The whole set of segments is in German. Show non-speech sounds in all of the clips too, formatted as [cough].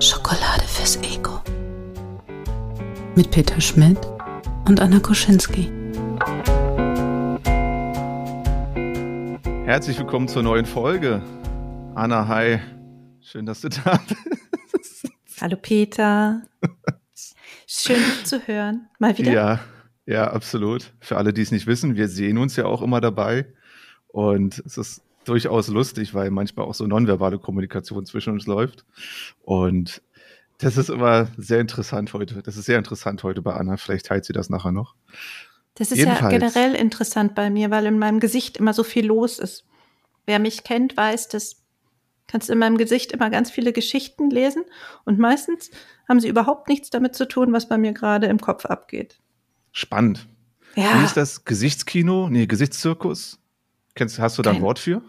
Schokolade fürs Ego. Mit Peter Schmidt und Anna Koschinski. Herzlich willkommen zur neuen Folge. Anna, hi. Schön, dass du da bist. Hallo Peter. [laughs] Schön dich zu hören. Mal wieder. Ja, ja, absolut. Für alle, die es nicht wissen, wir sehen uns ja auch immer dabei. Und es ist durchaus lustig, weil manchmal auch so nonverbale Kommunikation zwischen uns läuft. Und das ist immer sehr interessant heute. Das ist sehr interessant heute bei Anna. Vielleicht teilt sie das nachher noch. Das ist Jedenfalls. ja generell interessant bei mir, weil in meinem Gesicht immer so viel los ist. Wer mich kennt, weiß, dass kannst in meinem Gesicht immer ganz viele Geschichten lesen und meistens haben sie überhaupt nichts damit zu tun, was bei mir gerade im Kopf abgeht. Spannend. Wie Ja, ist das? Gesichtskino? Nee, Gesichtszirkus? Kennst, hast du da ein Kein- Wort für?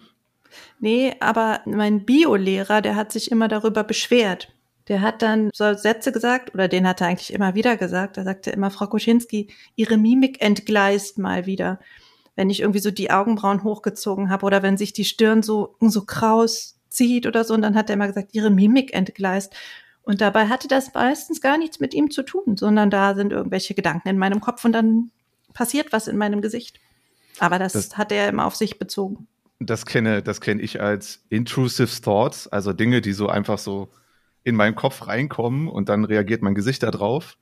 nee, aber mein Biolehrer, der hat sich immer darüber beschwert. Der hat dann so Sätze gesagt, oder den hat er eigentlich immer wieder gesagt. Er sagte immer, Frau Koschinski, Ihre Mimik entgleist mal wieder. Wenn ich irgendwie so die Augenbrauen hochgezogen habe oder wenn sich die Stirn so, so kraus zieht oder so. Und dann hat er immer gesagt, Ihre Mimik entgleist. Und dabei hatte das meistens gar nichts mit ihm zu tun, sondern da sind irgendwelche Gedanken in meinem Kopf und dann passiert was in meinem Gesicht. Aber das, Das- hat er immer auf sich bezogen. Das kenne, das kenne ich als intrusive thoughts, also Dinge, die so einfach so in meinen Kopf reinkommen und dann reagiert mein Gesicht da drauf.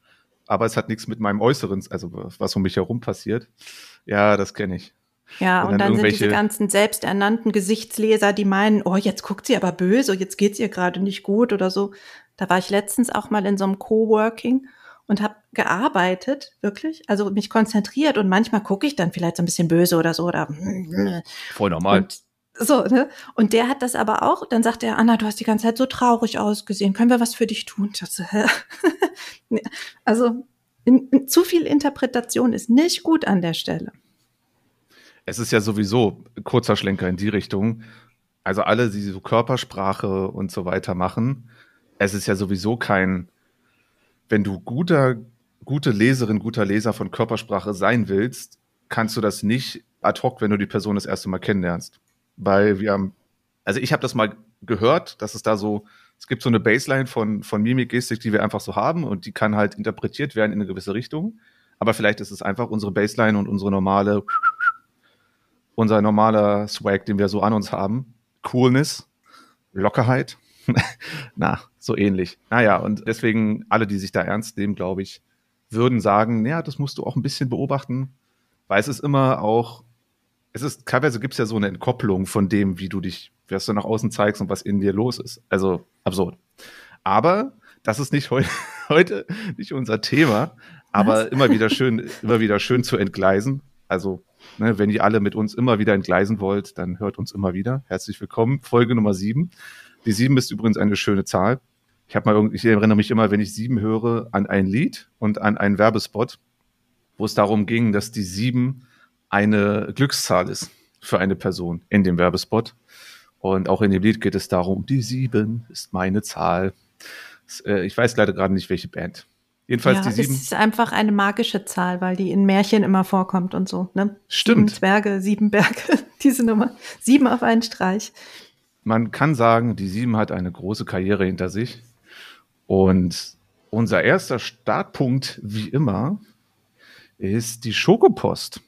Aber es hat nichts mit meinem Äußeren, also was um mich herum passiert. Ja, das kenne ich. Ja, Und und, dann dann, sind diese ganzen selbsternannten Gesichtsleser, die meinen, oh, jetzt guckt sie aber böse, jetzt geht's ihr gerade nicht gut oder so. Da war ich letztens auch mal in so einem Coworking und habe gearbeitet, wirklich, also mich konzentriert und manchmal gucke ich dann vielleicht so ein bisschen böse oder so oder Voll normal. und so, ne? Und der hat das aber auch, dann sagt er, Anna, du hast die ganze Zeit so traurig ausgesehen, können wir was für dich tun? Ich dachte, hä? [laughs] Nee, also in, in, zu viel Interpretation ist nicht gut an der Stelle. Es ist ja sowieso kurzer Schlenker in die Richtung. Also alle, die so Körpersprache und so weiter machen, es ist ja sowieso kein, wenn du guter, gute Leserin, guter Leser von Körpersprache sein willst, kannst du das nicht ad hoc, wenn du die Person das erste Mal kennenlernst. Weil wir haben, also ich habe das mal gehört, dass es da so, es gibt so eine Baseline von, von Mimik, Gestik, die wir einfach so haben und die kann halt interpretiert werden in eine gewisse Richtung. Aber vielleicht ist es einfach unsere Baseline und unsere normale unser normaler Swag, den wir so an uns haben. Coolness, Lockerheit. [laughs] Na, so ähnlich. Naja, und deswegen alle, die sich da ernst nehmen, glaube ich, würden sagen, ja, das musst du auch ein bisschen beobachten, weil es ist immer auch, es ist, teilweise gibt es ja so eine Entkopplung von dem, wie du dich, was du nach außen zeigst und was in dir los ist. Also absurd. Aber das ist nicht heu [laughs] heute nicht unser Thema, aber immer wieder schön, immer wieder schön zu entgleisen. Also Ne, wenn ihr alle mit uns immer wieder entgleisen wollt, dann hört uns immer wieder. Herzlich willkommen. Folge Nummer sieben. Die sieben ist übrigens eine schöne Zahl. Ich habe mal ich erinnere mich immer, wenn ich sieben höre, an ein Lied und an einen Werbespot, wo es darum ging, dass die sieben eine Glückszahl ist für eine Person in dem Werbespot. Und auch in dem Lied geht es darum, die sieben ist meine Zahl. Äh, Ich weiß leider gerade nicht, welche Band. Jedenfalls ja, die sieben. es ist einfach eine magische Zahl, weil die in Märchen immer vorkommt und so. Ne? Stimmt. Sieben Zwerge, sieben Berge, [laughs] diese Nummer. Sieben auf einen Streich. man kann sagen, die Sieben hat eine große Karriere hinter sich. Und unser erster Startpunkt, wie immer, ist die Schokopost.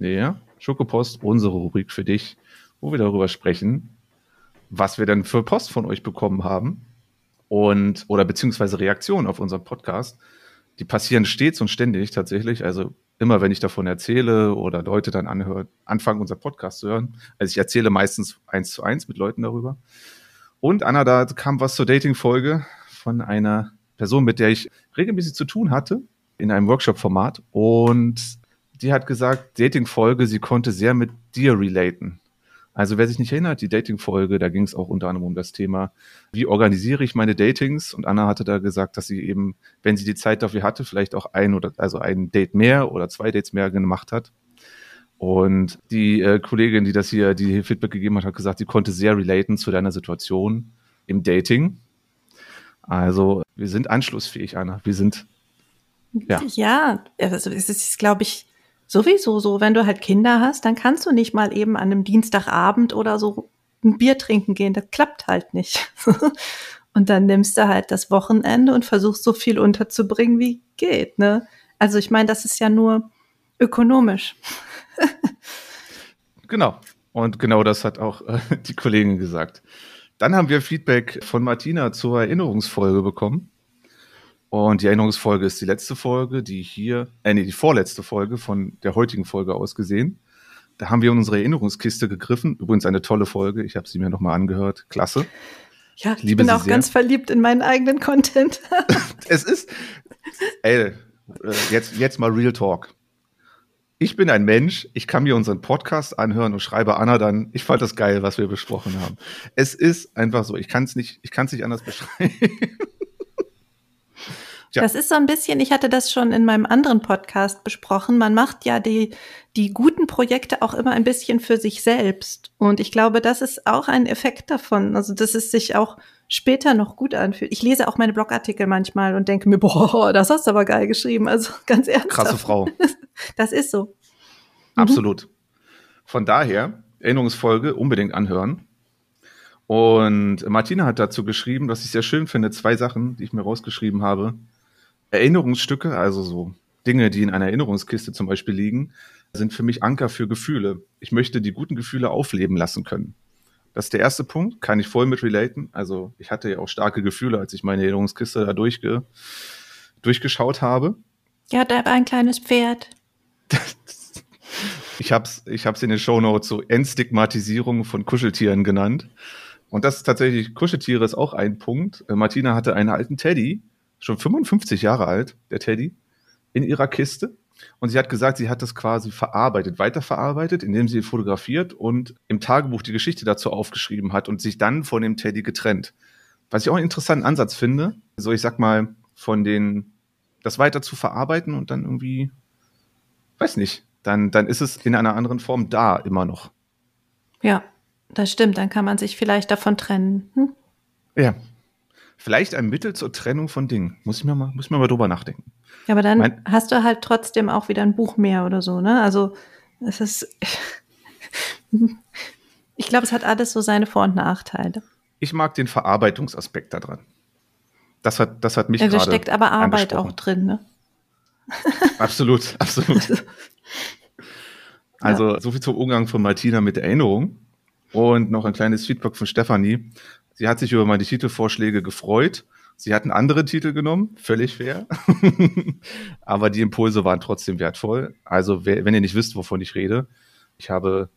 Ja, Schokopost, unsere Rubrik für dich, wo wir darüber sprechen, was wir denn für Post von euch bekommen haben und oder beziehungsweise Reaktionen auf unseren Podcast. Die passieren stets und ständig tatsächlich. Also immer, wenn ich davon erzähle oder Leute dann anhört, anfangen, unser Podcast zu hören. Also ich erzähle meistens eins zu eins mit Leuten darüber. Und Anna, da kam was zur Dating-Folge von einer Person, mit der ich regelmäßig zu tun hatte, in einem Workshop-Format. Und die hat gesagt, Dating-Folge, sie konnte sehr mit dir relaten. Also wer sich nicht erinnert, die Dating-Folge, da ging es auch unter anderem um das Thema, wie organisiere ich meine Datings? Und Anna hatte da gesagt, dass sie eben, wenn sie die Zeit dafür hatte, vielleicht auch ein oder also ein Date mehr oder zwei Dates mehr gemacht hat. Und die äh, Kollegin, die das hier, die hier Feedback gegeben hat, hat gesagt, sie konnte sehr relaten zu deiner Situation im Dating. Also wir sind anschlussfähig, Anna. Wir sind, ja. Ja, also es ist, glaube ich, sowieso so. Wenn du halt Kinder hast, dann kannst du nicht mal eben an einem Dienstagabend oder so ein Bier trinken gehen. Das klappt halt nicht. [laughs] und dann nimmst du halt das Wochenende und versuchst so viel unterzubringen, wie geht, ne? Also ich meine, das ist ja nur ökonomisch. [laughs] genau. Und genau das hat auch äh, die Kollegin gesagt. Dann haben wir Feedback von Martina zur Erinnerungsfolge bekommen. Und die Erinnerungsfolge ist die letzte Folge, die hier, äh, nee, die vorletzte Folge von der heutigen Folge aus gesehen. Da haben wir in unsere Erinnerungskiste gegriffen. Übrigens eine tolle Folge. Ich habe sie mir nochmal angehört. Klasse. Ja, ich, ich bin auch sehr. ganz verliebt in meinen eigenen Content. [laughs] es ist, ey, äh, jetzt, jetzt mal Real Talk. Ich bin ein Mensch, ich kann mir unseren Podcast anhören und schreibe Anna dann, ich fand das geil, was wir besprochen haben. Es ist einfach so, ich kann es nicht, ich kann es nicht anders beschreiben. [laughs] Ja. Das ist so ein bisschen, ich hatte das schon in meinem anderen Podcast besprochen. Man macht ja die, die guten Projekte auch immer ein bisschen für sich selbst. Und ich glaube, das ist auch ein Effekt davon. Also, dass es sich auch später noch gut anfühlt. Ich lese auch meine Blogartikel manchmal und denke mir, boah, das hast du aber geil geschrieben. Also [laughs] ganz ernsthaft. Krasse Frau. [laughs] Das ist so. Mhm. Absolut. Von daher, Erinnerungsfolge unbedingt anhören. Und Martina hat dazu geschrieben, was ich sehr schön finde, zwei Sachen, die ich mir rausgeschrieben habe. Erinnerungsstücke, also so Dinge, die in einer Erinnerungskiste zum Beispiel liegen, sind für mich Anker für Gefühle. Ich möchte die guten Gefühle aufleben lassen können. Das ist der erste Punkt, kann ich voll mit relaten. Also ich hatte ja auch starke Gefühle, als ich meine Erinnerungskiste da durchge durchgeschaut habe. Ja, da war ein kleines Pferd. [laughs] ich habe es ich hab's in den Shownotes so Entstigmatisierung von Kuscheltieren genannt. Und das ist tatsächlich, Kuscheltiere ist auch ein Punkt. Äh, Martina hatte einen alten Teddy, schon 55 Jahre alt, der Teddy, in ihrer Kiste. Und sie hat gesagt, sie hat das quasi verarbeitet, weiterverarbeitet, indem sie fotografiert und im Tagebuch die Geschichte dazu aufgeschrieben hat und sich dann von dem Teddy getrennt. Was ich auch einen interessanten Ansatz finde, so ich sag mal, von den, das weiter zu verarbeiten und dann irgendwie, weiß nicht, dann, dann ist es in einer anderen Form da immer noch. Ja, das stimmt, dann kann man sich vielleicht davon trennen. Hm? Ja, Vielleicht ein Mittel zur Trennung von Dingen. Muss ich mir mal, muss ich mir mal drüber nachdenken. Ja, aber dann mein, hast du halt trotzdem auch wieder ein Buch mehr oder so, ne? Also, es ist, [laughs] ich glaube, es hat alles so seine Vor- und Nachteile. Ich mag den Verarbeitungsaspekt daran. Das hat, das hat mich ja, da steckt aber Arbeit auch drin, ne? [laughs] absolut, absolut. Also, so viel zum Umgang von Martina mit Erinnerung. Und noch ein kleines Feedback von Stefanie. Sie hat sich über meine Titelvorschläge gefreut. Sie hatten andere Titel genommen, völlig fair. [laughs] Aber die Impulse waren trotzdem wertvoll. Also, wenn ihr nicht wisst, wovon ich rede, ich habe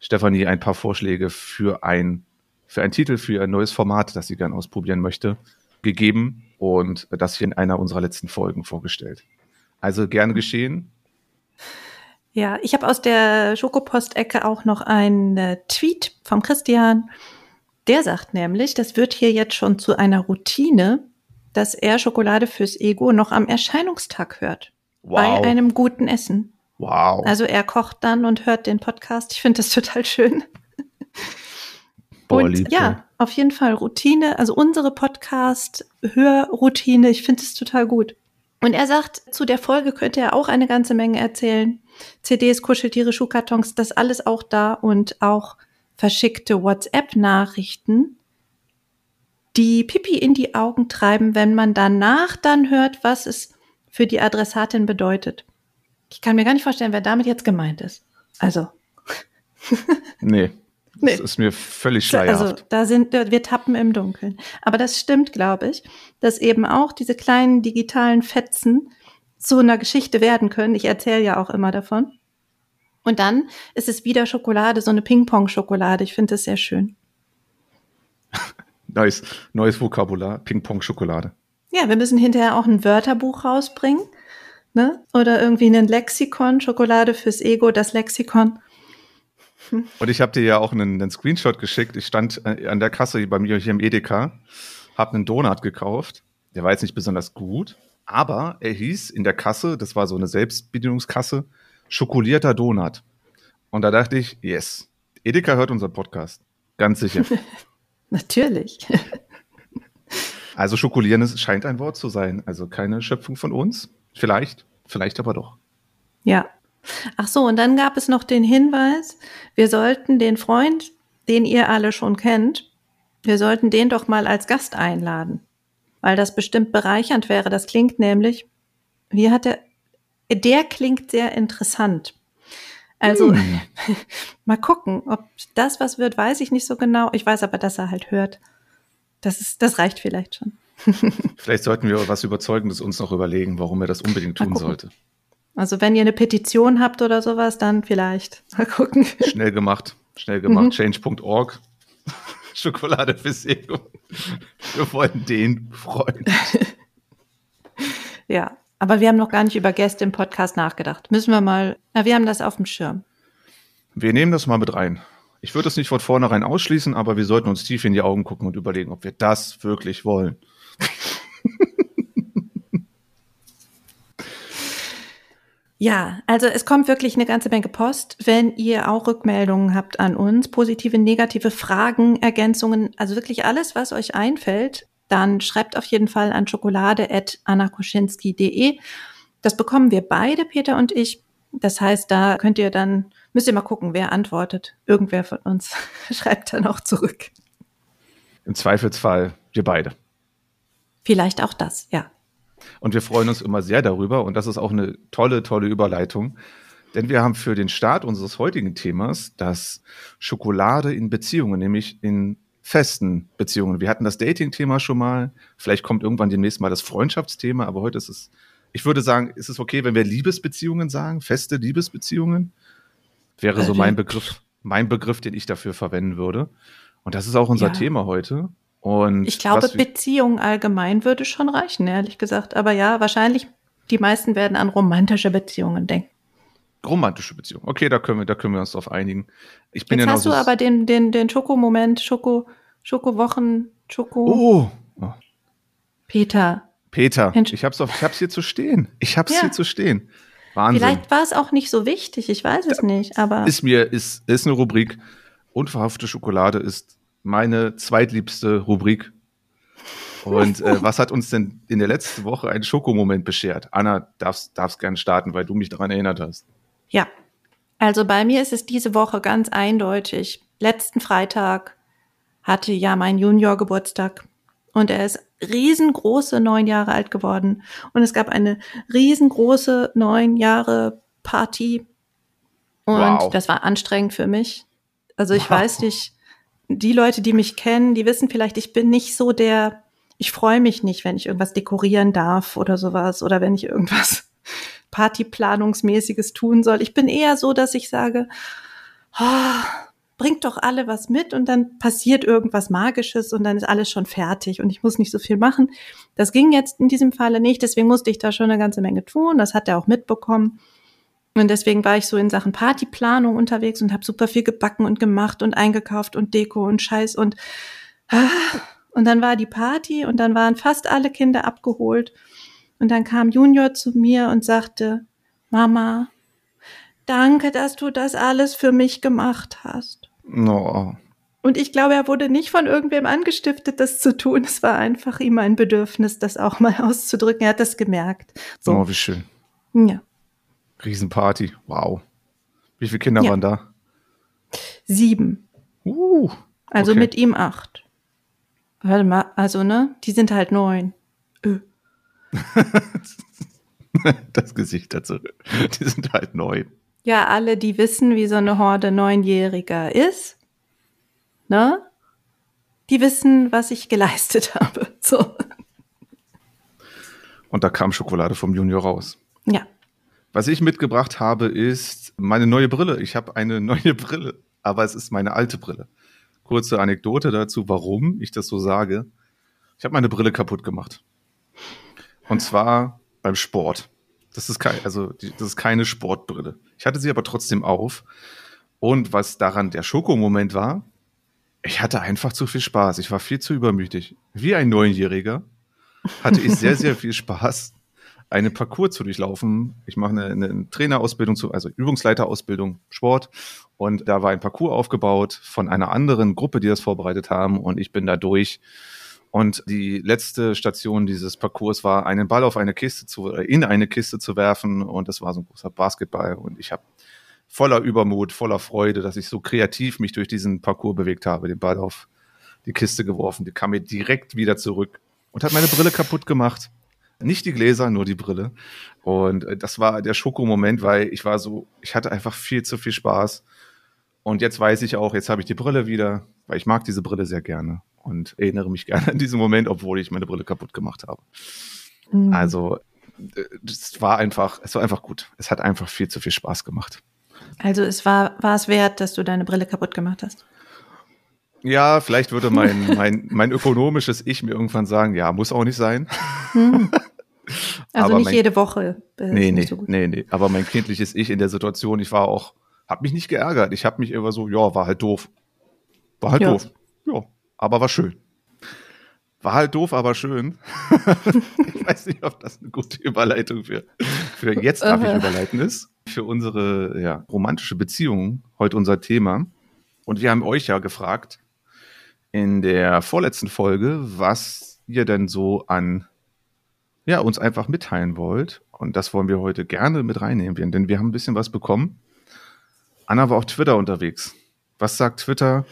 Stefanie ein paar Vorschläge für ein, für ein Titel, für ein neues Format, das sie gerne ausprobieren möchte, gegeben und das hier in einer unserer letzten Folgen vorgestellt. Also gerne geschehen. Ja, ich habe aus der Schokopost-Ecke auch noch einen äh, Tweet vom Christian der sagt nämlich, das wird hier jetzt schon zu einer Routine, dass er Schokolade fürs Ego noch am Erscheinungstag hört. Wow. Bei einem guten Essen. Wow. Also er kocht dann und hört den Podcast. Ich finde das total schön. Boah, und lieb, ja, auf jeden Fall Routine, also unsere Podcast-Hörroutine, ich finde es total gut. Und er sagt, zu der Folge könnte er auch eine ganze Menge erzählen. CDs, Kuscheltiere, Schuhkartons, das alles auch da und auch verschickte WhatsApp-Nachrichten, die Pipi in die Augen treiben, wenn man danach dann hört, was es für die Adressatin bedeutet. Ich kann mir gar nicht vorstellen, wer damit jetzt gemeint ist. Also. [laughs] nee. Nee. Das ist mir völlig schleierhaft. Also da sind wir tappen im Dunkeln. Aber das stimmt, glaube ich, dass eben auch diese kleinen digitalen Fetzen zu einer Geschichte werden können. Ich erzähle ja auch immer davon. Und dann ist es wieder Schokolade, so eine Ping-Pong-Schokolade. Ich finde das sehr schön. [laughs] Neues, neues Vokabular, Ping-Pong-Schokolade. Ja, wir müssen hinterher auch ein Wörterbuch rausbringen. Ne? Oder irgendwie ein Lexikon, Schokolade fürs Ego, das Lexikon. Hm. [laughs] Und ich habe dir ja auch einen, einen, Screenshot geschickt. Ich stand äh, an der Kasse bei mir hier im Edeka, habe einen Donut gekauft. Der war jetzt nicht besonders gut, aber er hieß in der Kasse, das war so eine Selbstbedienungskasse, schokolierter Donut. Und da dachte ich, yes, Edeka hört unseren Podcast. Ganz sicher. [laughs] Natürlich. [laughs] Also schokolieren ist, scheint ein Wort zu sein. Also keine Schöpfung von uns. Vielleicht, vielleicht aber doch. Ja. Ach so, und dann gab es noch den Hinweis, wir sollten den Freund, den ihr alle schon kennt, wir sollten den doch mal als Gast einladen, weil das bestimmt bereichernd wäre. Das klingt nämlich, wie hat der, der klingt sehr interessant. Also Hm. [laughs] mal gucken, ob das was wird, weiß ich nicht so genau. Ich weiß aber, dass er halt hört. Das ist, das reicht vielleicht schon. [laughs] Vielleicht sollten wir was Überzeugendes uns noch überlegen, warum er das unbedingt tun sollte. Also wenn ihr eine Petition habt oder sowas, dann vielleicht. Mal gucken. Schnell gemacht, schnell [laughs] gemacht. Mhm. Change.org. Schokolade für Sego. Wir wollen den Freund. Ja. Aber wir haben noch gar nicht über Gäste im Podcast nachgedacht. Müssen wir mal, na, wir haben das auf dem Schirm. Wir nehmen das mal mit rein. Ich würde es nicht von vornherein ausschließen, aber wir sollten uns tief in die Augen gucken und überlegen, ob wir das wirklich wollen. [laughs] Ja, also es kommt wirklich eine ganze Menge Post. Wenn ihr auch Rückmeldungen habt an uns, positive, negative Fragen, Ergänzungen, also wirklich alles, was euch einfällt, dann schreibt auf jeden Fall an schokolade.annakoschinski.de. Das bekommen wir beide, Peter und ich. Das heißt, da könnt ihr dann, müsst ihr mal gucken, wer antwortet. Irgendwer von uns [laughs] schreibt dann auch zurück. Im Zweifelsfall wir beide. Vielleicht auch das, ja. Und wir freuen uns immer sehr darüber. Und das ist auch eine tolle, tolle Überleitung. Denn wir haben für den Start unseres heutigen Themas das Schokolade in Beziehungen, nämlich in festen Beziehungen. Wir hatten das Dating-Thema schon mal. Vielleicht kommt irgendwann demnächst mal das Freundschaftsthema. Aber heute ist es, ich würde sagen, ist es okay, wenn wir Liebesbeziehungen sagen? Feste Liebesbeziehungen? Wäre so Äh, mein Begriff, mein Begriff, den ich dafür verwenden würde. Und das ist auch unser Ja. Thema heute. Und Ich glaube, Beziehung allgemein würde schon reichen, ehrlich gesagt. Aber ja, wahrscheinlich, die meisten werden an romantische Beziehungen denken. Romantische Beziehung. Okay, da können wir, da können wir uns drauf einigen. Ich bin Jetzt ja hast du aber den, den, den Schokomoment, Schoko, Schokowochen, Schoko, oh, oh, Peter. Peter, Mensch. ich hab's, auf, ich hab's hier zu stehen. Ich hab's Ja. hier zu stehen. Wahnsinn. Vielleicht war es auch nicht so wichtig, ich weiß es nicht, aber Ist mir, ist, ist eine Rubrik. Unverhoffte Schokolade ist meine zweitliebste Rubrik. Und äh, was hat uns denn in der letzten Woche einen Schokomoment beschert? Anna, darfst, darfst gern starten, weil du mich daran erinnert hast. Ja. Also bei mir ist es diese Woche ganz eindeutig. Letzten Freitag hatte ja mein Junior Geburtstag und er ist riesengroße neun Jahre alt geworden und es gab eine riesengroße neun Jahre Party und Wow. das war anstrengend für mich. Also ich Wow. weiß nicht, die Leute, die mich kennen, die wissen vielleicht, ich bin nicht so der, ich freue mich nicht, wenn ich irgendwas dekorieren darf oder sowas oder wenn ich irgendwas Partyplanungsmäßiges tun soll. Ich bin eher so, dass ich sage, ah, bringt doch alle was mit und dann passiert irgendwas Magisches und dann ist alles schon fertig und ich muss nicht so viel machen. Das ging jetzt in diesem Falle nicht, deswegen musste ich da schon eine ganze Menge tun. Das hat er auch mitbekommen. Und deswegen war ich so in Sachen Partyplanung unterwegs und habe super viel gebacken und gemacht und eingekauft und Deko und Scheiß und ah, und dann war die Party und dann waren fast alle Kinder abgeholt und dann kam Junior zu mir und sagte, Mama, danke, dass du das alles für mich gemacht hast. No. Und ich glaube, er wurde nicht von irgendwem angestiftet, das zu tun. Es war einfach ihm ein Bedürfnis, das auch mal [laughs] auszudrücken. Er hat das gemerkt. So, Oh, wie schön. ja. Riesenparty. Wow. Wie viele Kinder Ja. waren da? Sieben. Uh. Also Okay. mit ihm acht. Warte mal, also ne, die sind halt neun. Ö. [laughs] das Gesicht dazu. Die sind halt neu. Ja, alle, die wissen, wie so eine Horde Neunjähriger ist, ne? Die wissen, was ich geleistet [laughs] habe. So. Und da kam Schokolade vom Junior raus. Ja. Was ich mitgebracht habe, ist meine neue Brille. Ich habe eine [laughs] neue Brille, aber es ist meine alte Brille. Kurze Anekdote dazu, warum ich das so sage. Ich habe meine Brille kaputt gemacht. Und zwar beim Sport. Das ist, kein, also, das ist keine Sportbrille. Ich hatte sie aber trotzdem auf. Und was daran der Schokomoment war, ich hatte einfach zu viel Spaß. Ich war viel zu übermütig. Wie ein Neunjähriger hatte ich sehr, sehr viel Spaß, eine Parcours zu durchlaufen. Ich mache eine, eine Trainerausbildung, zu, also Übungsleiterausbildung Sport. Und da war ein Parcours aufgebaut von einer anderen Gruppe, die das vorbereitet haben. Und ich bin da durch. Und die letzte Station dieses Parcours war, einen Ball auf eine Kiste zu, äh, in eine Kiste zu werfen. Und das war so ein großer Basketball. Und ich habe voller Übermut, voller Freude, dass ich so kreativ mich durch diesen Parcours bewegt habe, den Ball auf die Kiste geworfen. Die kam mir direkt wieder zurück und hat meine Brille kaputt gemacht. Nicht die Gläser, nur die Brille. Und äh, das war der Schokomoment, weil ich war so, ich hatte einfach viel zu viel Spaß. Und jetzt weiß ich auch, jetzt habe ich die Brille wieder, weil ich mag diese Brille sehr gerne und erinnere mich [laughs] gerne an diesen Moment, obwohl ich meine Brille kaputt gemacht habe. Mhm. Also es war einfach, es war einfach gut. Es hat einfach viel zu viel Spaß gemacht. Also es war, war es wert, dass du deine Brille kaputt gemacht hast? Ja, vielleicht würde mein, [laughs] mein, mein ökonomisches Ich mir irgendwann sagen, ja, muss auch nicht sein. Hm. [laughs] Also aber nicht mein, jede Woche. Nee, nee, so nee, nee. Aber mein kindliches Ich in der Situation, ich war auch, hab mich nicht geärgert. Ich habe mich immer so, ja, war halt doof. War halt ja. doof. Ja, aber war schön. War halt doof, aber schön. [laughs] ich weiß nicht, ob das eine gute Überleitung für, für jetzt darf ich überleiten ist. Für unsere ja, romantische Beziehung, heute unser Thema. Und wir haben euch ja gefragt in der vorletzten Folge, was ihr denn so an ja, uns einfach mitteilen wollt. Und das wollen wir heute gerne mit reinnehmen, denn wir haben ein bisschen was bekommen. Anna war auf Twitter unterwegs. Was sagt Twitter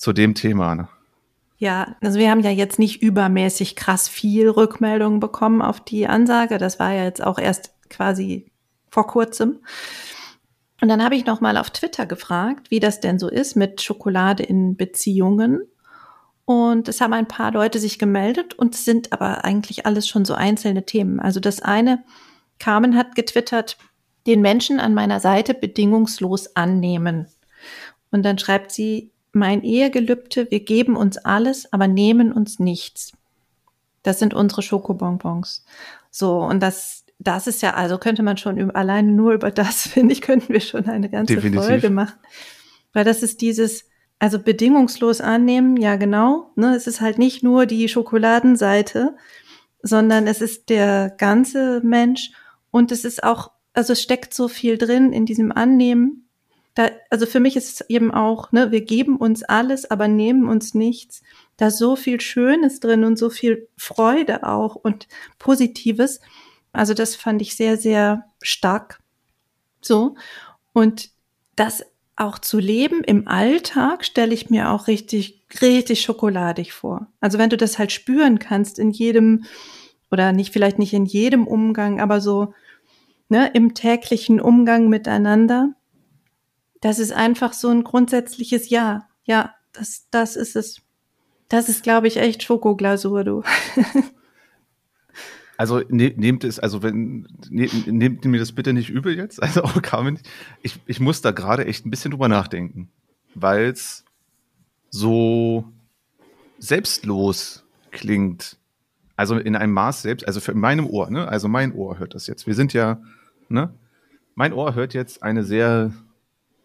zu dem Thema, Anna? Ja, also wir haben ja jetzt nicht übermäßig krass viel Rückmeldungen bekommen auf die Ansage. Das war ja jetzt auch erst quasi vor kurzem. Und dann habe ich noch mal auf Twitter gefragt, wie das denn so ist mit Schokolade in Beziehungen. Und es haben ein paar Leute sich gemeldet und es sind aber eigentlich alles schon so einzelne Themen. Also das eine, Carmen hat getwittert, den Menschen an meiner Seite bedingungslos annehmen. Und dann schreibt sie, mein Ehegelübde, wir geben uns alles, aber nehmen uns nichts. Das sind unsere Schokobonbons. So, und das, das ist ja, also könnte man schon allein nur über das, [laughs] finde ich, könnten wir schon eine ganze Definitiv. Folge machen. Weil das ist dieses, also bedingungslos annehmen, ja genau. Ne, es ist halt nicht nur die Schokoladenseite, sondern es ist der ganze Mensch und es ist auch, also es steckt so viel drin in diesem Annehmen, also für mich ist es eben auch, ne, wir geben uns alles, aber nehmen uns nichts. Da ist so viel Schönes drin und so viel Freude auch und Positives. Also das fand ich sehr, sehr stark. So. Und das auch zu leben im Alltag stelle ich mir auch richtig, richtig schokoladig vor. Also wenn du das halt spüren kannst in jedem, oder nicht, vielleicht nicht in jedem Umgang, aber so, ne, im täglichen Umgang miteinander, das ist einfach so ein grundsätzliches Ja. Ja, das, das ist es. Das ist, glaube ich, echt Schokoglasur, du. [laughs] Also ne, nehmt es, also wenn ne, nehmt mir das bitte nicht übel jetzt. [laughs] Also auch Carmen, ich, ich muss da gerade echt ein bisschen drüber nachdenken, weil es so selbstlos klingt. Also in einem Maß selbst, also für meinem Ohr, ne? Also mein Ohr hört das jetzt. Wir sind ja, ne? Mein Ohr hört jetzt eine sehr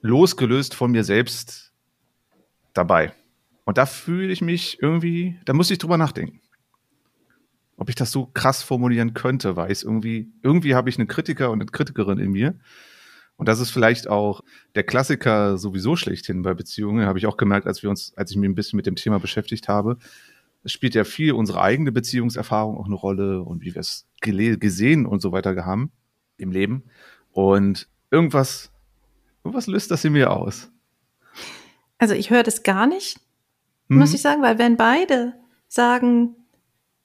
losgelöst von mir selbst dabei. Und da fühle ich mich irgendwie, da muss ich drüber nachdenken. Ob ich das so krass formulieren könnte, weil es irgendwie, irgendwie habe ich einen Kritiker und eine Kritikerin in mir. Und das ist vielleicht auch der Klassiker sowieso schlechthin bei Beziehungen, habe ich auch gemerkt, als wir uns, als ich mich ein bisschen mit dem Thema beschäftigt habe. Es spielt ja viel unsere eigene Beziehungserfahrung auch eine Rolle und wie wir es gesehen und so weiter haben im Leben. Und irgendwas was löst das in mir aus? Also ich höre das gar nicht, mhm. muss ich sagen, weil wenn beide sagen,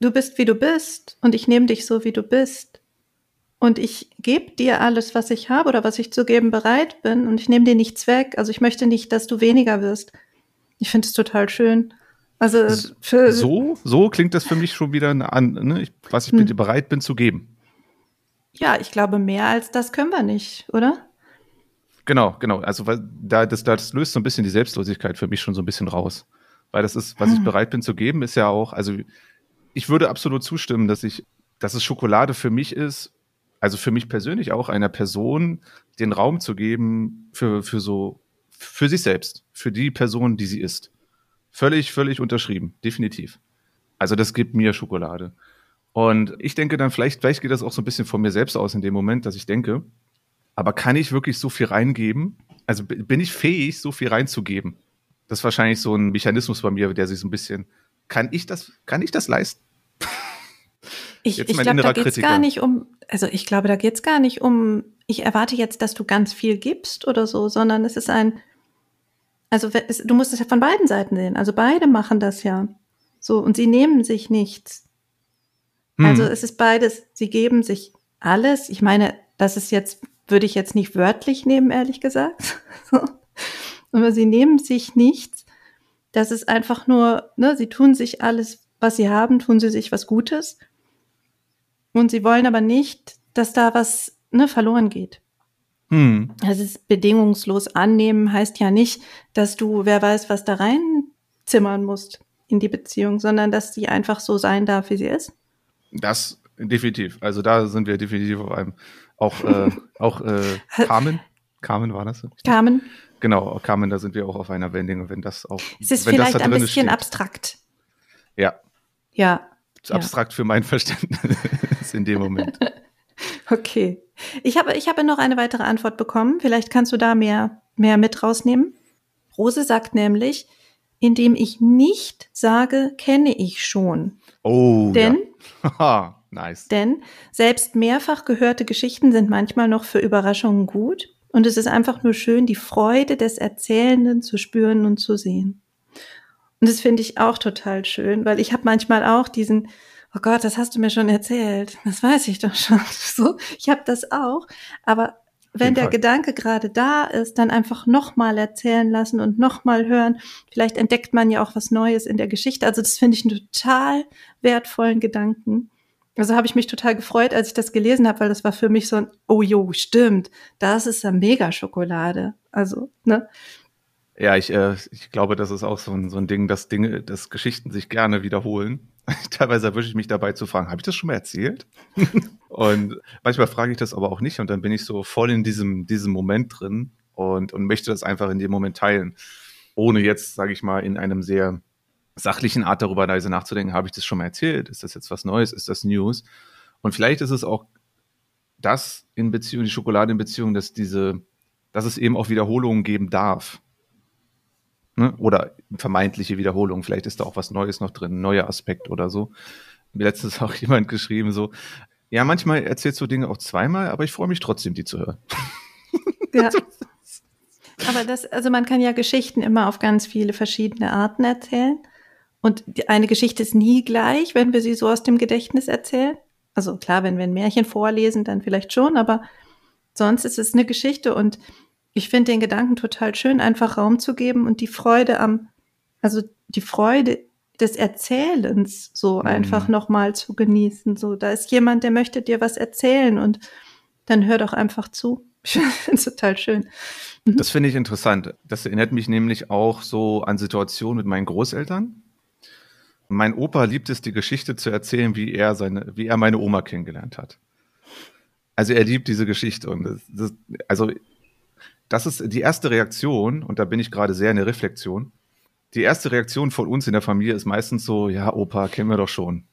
du bist wie du bist und ich nehme dich so wie du bist und ich gebe dir alles, was ich habe oder was ich zu geben bereit bin und ich nehme dir nichts weg, also ich möchte nicht, dass du weniger wirst. Ich finde es total schön. Also für so, so klingt das für mich schon wieder an, ne? ich, was ich hm. bereit bin zu geben. Ja, ich glaube, mehr als das können wir nicht, oder? Genau, genau. Also weil da, das, das löst so ein bisschen die Selbstlosigkeit für mich schon so ein bisschen raus. Weil das ist, was ich hm. bereit bin zu geben, ist ja auch, also ich würde absolut zustimmen, dass ich, dass es Schokolade für mich ist, also für mich persönlich auch, einer Person den Raum zu geben für, für so, für sich selbst, für die Person, die sie ist. Völlig, völlig unterschrieben, definitiv. Also das gibt mir Schokolade. Und ich denke dann, vielleicht, vielleicht geht das auch so ein bisschen von mir selbst aus in dem Moment, dass ich denke, aber kann ich wirklich so viel reingeben? Also bin ich fähig, so viel reinzugeben? Das ist wahrscheinlich so ein Mechanismus bei mir, der sich so ein bisschen kann ich das, kann ich das leisten? [laughs] Ich, ich glaube, da geht es gar nicht um, also ich glaube, da geht es gar nicht um, ich erwarte jetzt, dass du ganz viel gibst oder so, sondern es ist ein, also es, du musst es ja von beiden Seiten sehen. Also beide machen das ja. So, und sie nehmen sich nichts. Hm. Also es ist beides, sie geben sich alles. Ich meine, das ist jetzt, würde ich jetzt nicht wörtlich nehmen, ehrlich gesagt. [laughs] Aber sie nehmen sich nichts. Das ist einfach nur, ne, sie tun sich alles, was sie haben, tun sie sich was Gutes. Und sie wollen aber nicht, dass da was ne, verloren geht. Hm. Also es ist bedingungslos annehmen heißt ja nicht, dass du, wer weiß, was da reinzimmern musst in die Beziehung, sondern dass sie einfach so sein darf, wie sie ist. Das definitiv. Also da sind wir definitiv auf einem. Auch, äh, [laughs] auch äh, Carmen. Carmen war das? Carmen, Genau, Carmen, da sind wir auch auf einer Wellenlänge, wenn das auch. es ist vielleicht ein bisschen steht. abstrakt. Ja, Ja, ist abstrakt für mein Verständnis in dem Moment. [laughs] okay. Ich habe, ich habe noch eine weitere Antwort bekommen. Vielleicht kannst du da mehr, mehr mit rausnehmen. Rose sagt nämlich, indem ich nicht sage, kenne ich schon. Oh, Denn [laughs] ja. Nice. Denn selbst mehrfach gehörte Geschichten sind manchmal noch für Überraschungen gut. Und es ist einfach nur schön, die Freude des Erzählenden zu spüren und zu sehen. Und das finde ich auch total schön, weil ich habe manchmal auch diesen, oh Gott, das hast du mir schon erzählt. Das weiß ich doch schon. [laughs] So, ich habe das auch. Aber wenn der Fall. Gedanke gerade da ist, dann einfach nochmal erzählen lassen und nochmal hören. Vielleicht entdeckt man ja auch was Neues in der Geschichte. Also das finde ich einen total wertvollen Gedanken. Also habe ich mich total gefreut, als ich das gelesen habe, weil das war für mich so ein, oh jo, stimmt, das ist ja mega Schokolade. Also, ne? Ja, ich, äh, ich glaube, das ist auch so ein, so ein Ding, dass Dinge, dass Geschichten sich gerne wiederholen. [laughs] Teilweise erwische ich mich dabei zu fragen, habe ich das schon mal erzählt? [laughs] und manchmal frage ich das aber auch nicht und dann bin ich so voll in diesem, diesem Moment drin und, und möchte das einfach in dem Moment teilen. Ohne jetzt, sage ich mal, in einem sehr sachlichen Art darüber leise nachzudenken, habe ich das schon mal erzählt? Ist das jetzt was Neues? Ist das News? Und vielleicht ist es auch das in Beziehung, die Schokolade in Beziehung, dass diese, dass es eben auch Wiederholungen geben darf. Ne? Oder vermeintliche Wiederholungen. Vielleicht ist da auch was Neues noch drin, ein neuer Aspekt oder so. Mir letztens [laughs] auch jemand geschrieben, so, ja, manchmal erzählst du Dinge auch zweimal, aber ich freue mich trotzdem, die zu hören. [laughs] Ja. [laughs] Aber das, also man kann ja Geschichten immer auf ganz viele verschiedene Arten erzählen. Und eine Geschichte ist nie gleich, wenn wir sie so aus dem Gedächtnis erzählen. Also klar, wenn wir ein Märchen vorlesen, dann vielleicht schon, aber sonst ist es eine Geschichte und ich finde den Gedanken total schön, einfach Raum zu geben und die Freude am, also die Freude des Erzählens so Mhm. einfach nochmal zu genießen. So, da ist jemand, der möchte dir was erzählen und dann hör doch einfach zu. [laughs] Ich finde es total schön. Das finde ich interessant. Das erinnert mich nämlich auch so an Situationen mit meinen Großeltern. Mein Opa liebt es, die Geschichte zu erzählen, wie er seine, wie er meine Oma kennengelernt hat. Also er liebt diese Geschichte und das, das, also das ist die erste Reaktion und da bin ich gerade sehr in der Reflexion. Die erste Reaktion von uns in der Familie ist meistens so, ja, Opa, kennen wir doch schon.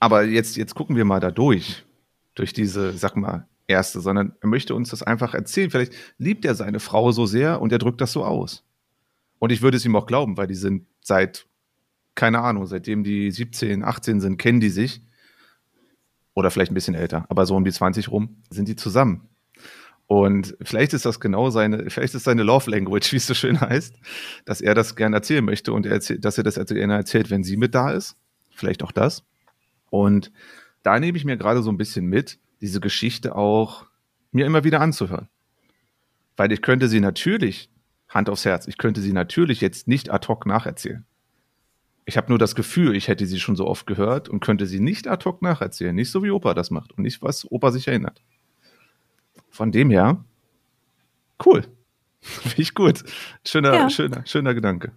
Aber jetzt, jetzt gucken wir mal da durch, durch diese, sag mal, erste, sondern er möchte uns das einfach erzählen. Vielleicht liebt er seine Frau so sehr und er drückt das so aus. Und ich würde es ihm auch glauben, weil die sind seit, keine Ahnung, seitdem die 17, 18 sind, kennen die sich. Oder vielleicht ein bisschen älter, aber so um die 20 rum sind die zusammen. Und vielleicht ist das genau seine, vielleicht ist seine Love Language, [laughs] wie es so schön heißt, dass er das gerne erzählen möchte und er erzählt, dass er das gerne erzählt, wenn sie mit da ist. Vielleicht auch das. Und da nehme ich mir gerade so ein bisschen mit, diese Geschichte auch mir immer wieder anzuhören. Weil ich könnte sie natürlich, Hand aufs Herz, ich könnte sie natürlich jetzt nicht ad hoc nacherzählen. Ich habe nur das Gefühl, ich hätte sie schon so oft gehört und könnte sie nicht ad hoc nacherzählen. Nicht so wie Opa das macht und nicht, was Opa sich erinnert. Von dem her, cool. [laughs] Finde ich gut. Schöner, Ja. schöner, schöner Gedanke.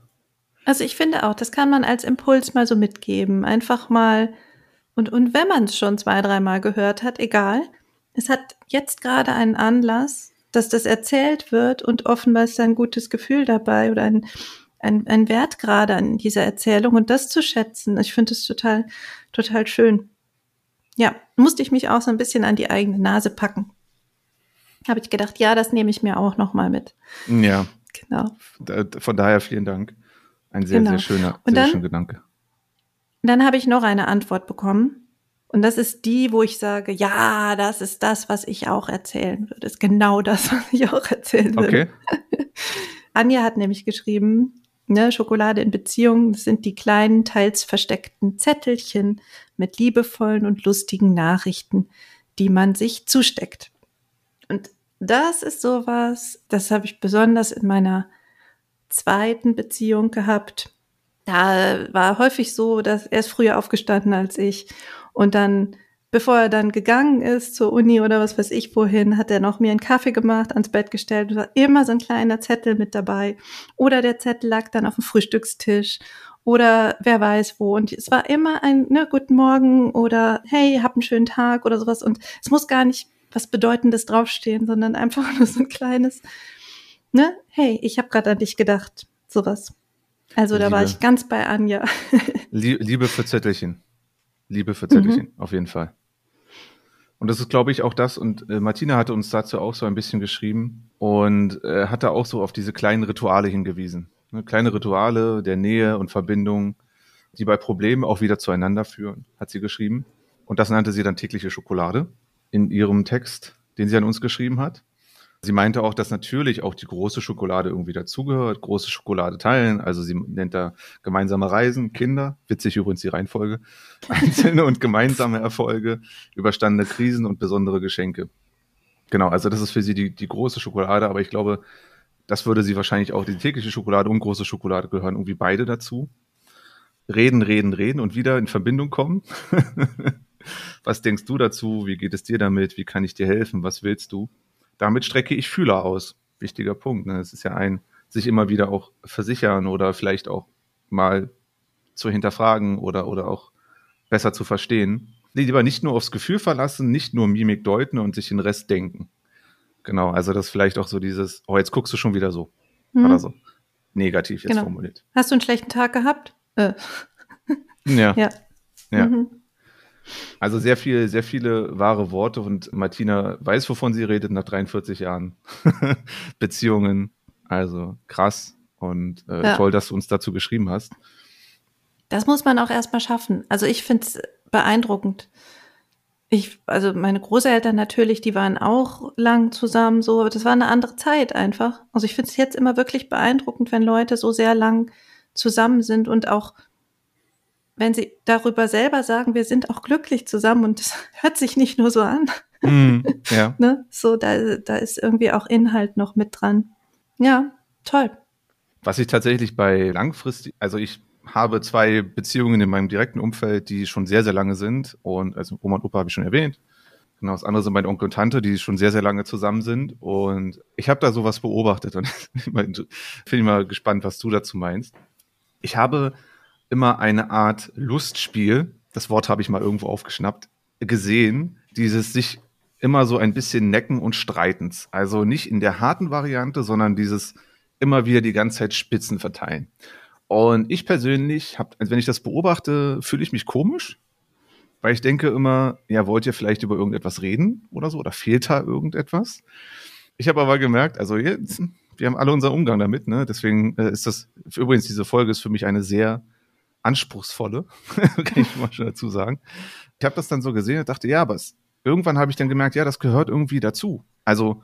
Also ich finde auch, das kann man als Impuls mal so mitgeben. Einfach mal, und, und wenn man es schon zwei, dreimal gehört hat, egal. Es hat jetzt gerade einen Anlass, dass das erzählt wird und offenbar ist da ein gutes Gefühl dabei oder ein, ein, ein Wert gerade an dieser Erzählung und das zu schätzen. Ich finde es total, total schön. Ja, musste ich mich auch so ein bisschen an die eigene Nase packen. Habe ich gedacht, ja, das nehme ich mir auch noch mal mit. Ja, Genau. von daher vielen Dank. Ein sehr, Genau. sehr schöner, Und sehr dann- schöner Gedanke. Dann habe ich noch eine Antwort bekommen. Und das ist die, wo ich sage, ja, das ist das, was ich auch erzählen würde. Das ist genau das, was ich auch erzählen würde. Okay. [laughs] Anja hat nämlich geschrieben, ne, Schokolade in Beziehungen, sind die kleinen, teils versteckten Zettelchen mit liebevollen und lustigen Nachrichten, die man sich zusteckt. Und das ist sowas, das habe ich besonders in meiner zweiten Beziehung gehabt. Da war häufig so, dass er ist früher aufgestanden als ich und dann, bevor er dann gegangen ist zur Uni oder was weiß ich wohin, hat er noch mir einen Kaffee gemacht, ans Bett gestellt. Es war immer so ein kleiner Zettel mit dabei. Oder der Zettel lag dann auf dem Frühstückstisch. Oder wer weiß wo. Und es war immer ein, ne, guten Morgen oder hey, hab einen schönen Tag oder sowas. Und es muss gar nicht was Bedeutendes draufstehen, sondern einfach [laughs] nur so ein kleines, ne, hey, ich habe gerade an dich gedacht. Sowas. Also da Liebe. war ich ganz bei Anja. [laughs] Lie- Liebe für Zettelchen. Liebe für Zettelchen, Mhm. auf jeden Fall. Und das ist, glaube ich, auch das. Und äh, Martina hatte uns dazu auch so ein bisschen geschrieben und äh, hatte auch so auf diese kleinen Rituale hingewiesen. Ne? Kleine Rituale der Nähe und Verbindung, die bei Problemen auch wieder zueinander führen, hat sie geschrieben. Und das nannte sie dann tägliche Schokolade in ihrem Text, den sie an uns geschrieben hat. Sie meinte auch, dass natürlich auch die große Schokolade irgendwie dazugehört, große Schokolade teilen. Also sie nennt da gemeinsame Reisen, Kinder, witzig übrigens die Reihenfolge, [laughs] einzelne und gemeinsame Erfolge, überstandene Krisen und besondere Geschenke. Genau, also das ist für sie die, die große Schokolade, aber ich glaube, das würde sie wahrscheinlich auch, die tägliche Schokolade und große Schokolade gehören irgendwie beide dazu. Reden, reden, reden und wieder in Verbindung kommen. [laughs] Was denkst du dazu? Wie geht es dir damit? Wie kann ich dir helfen? Was willst du? Damit strecke ich Fühler aus. Wichtiger Punkt. Ne? Es ist ja ein, sich immer wieder auch versichern oder vielleicht auch mal zu hinterfragen oder, oder auch besser zu verstehen. Lieber nicht nur aufs Gefühl verlassen, nicht nur Mimik deuten und sich den Rest denken. Genau, also das vielleicht auch so dieses, oh, jetzt guckst du schon wieder so. Hm. Oder so. Negativ jetzt Genau. formuliert. Hast du einen schlechten Tag gehabt? Äh, Ja. [laughs] ja. ja. Mhm. Also sehr viel, sehr viele wahre Worte und Martina weiß, wovon sie redet nach 43 Jahren [laughs] Beziehungen. Also krass und äh, Ja. toll, dass du uns dazu geschrieben hast. Das muss man auch erstmal schaffen. Also ich finde es beeindruckend. Ich, also meine Großeltern natürlich, die waren auch lang zusammen, so, aber das war eine andere Zeit einfach. Also ich finde es jetzt immer wirklich beeindruckend, wenn Leute so sehr lang zusammen sind und auch, wenn sie darüber selber sagen, wir sind auch glücklich zusammen und das [laughs] hört sich nicht nur so an. [laughs] Ja. Ne? So, da, da ist irgendwie auch Inhalt noch mit dran. Ja, toll. Was ich tatsächlich bei langfristig, also ich habe zwei Beziehungen in meinem direkten Umfeld, die schon sehr, sehr lange sind. Und also Oma und Opa habe ich schon erwähnt. Genau, das andere sind meine Onkel und Tante, die schon sehr, sehr lange zusammen sind. Und ich habe da sowas beobachtet und [laughs] ich mal gespannt, was du dazu meinst. Ich habe immer eine Art Lustspiel, das Wort habe ich mal irgendwo aufgeschnappt, gesehen, dieses sich immer so ein bisschen necken und streitens. Also nicht in der harten Variante, sondern dieses immer wieder die ganze Zeit Spitzen verteilen. Und ich persönlich, hab, also wenn ich das beobachte, fühle ich mich komisch, weil ich denke immer, ja, wollt ihr vielleicht über irgendetwas reden oder so? Oder fehlt da irgendetwas? Ich habe aber gemerkt, also jetzt, wir haben alle unseren Umgang damit, ne? Deswegen äh, ist das, übrigens, diese Folge ist für mich eine sehr anspruchsvolle, [laughs] kann ich mal schon dazu sagen. Ich habe das dann so gesehen und dachte, ja, aber es, irgendwann habe ich dann gemerkt, ja, das gehört irgendwie dazu. Also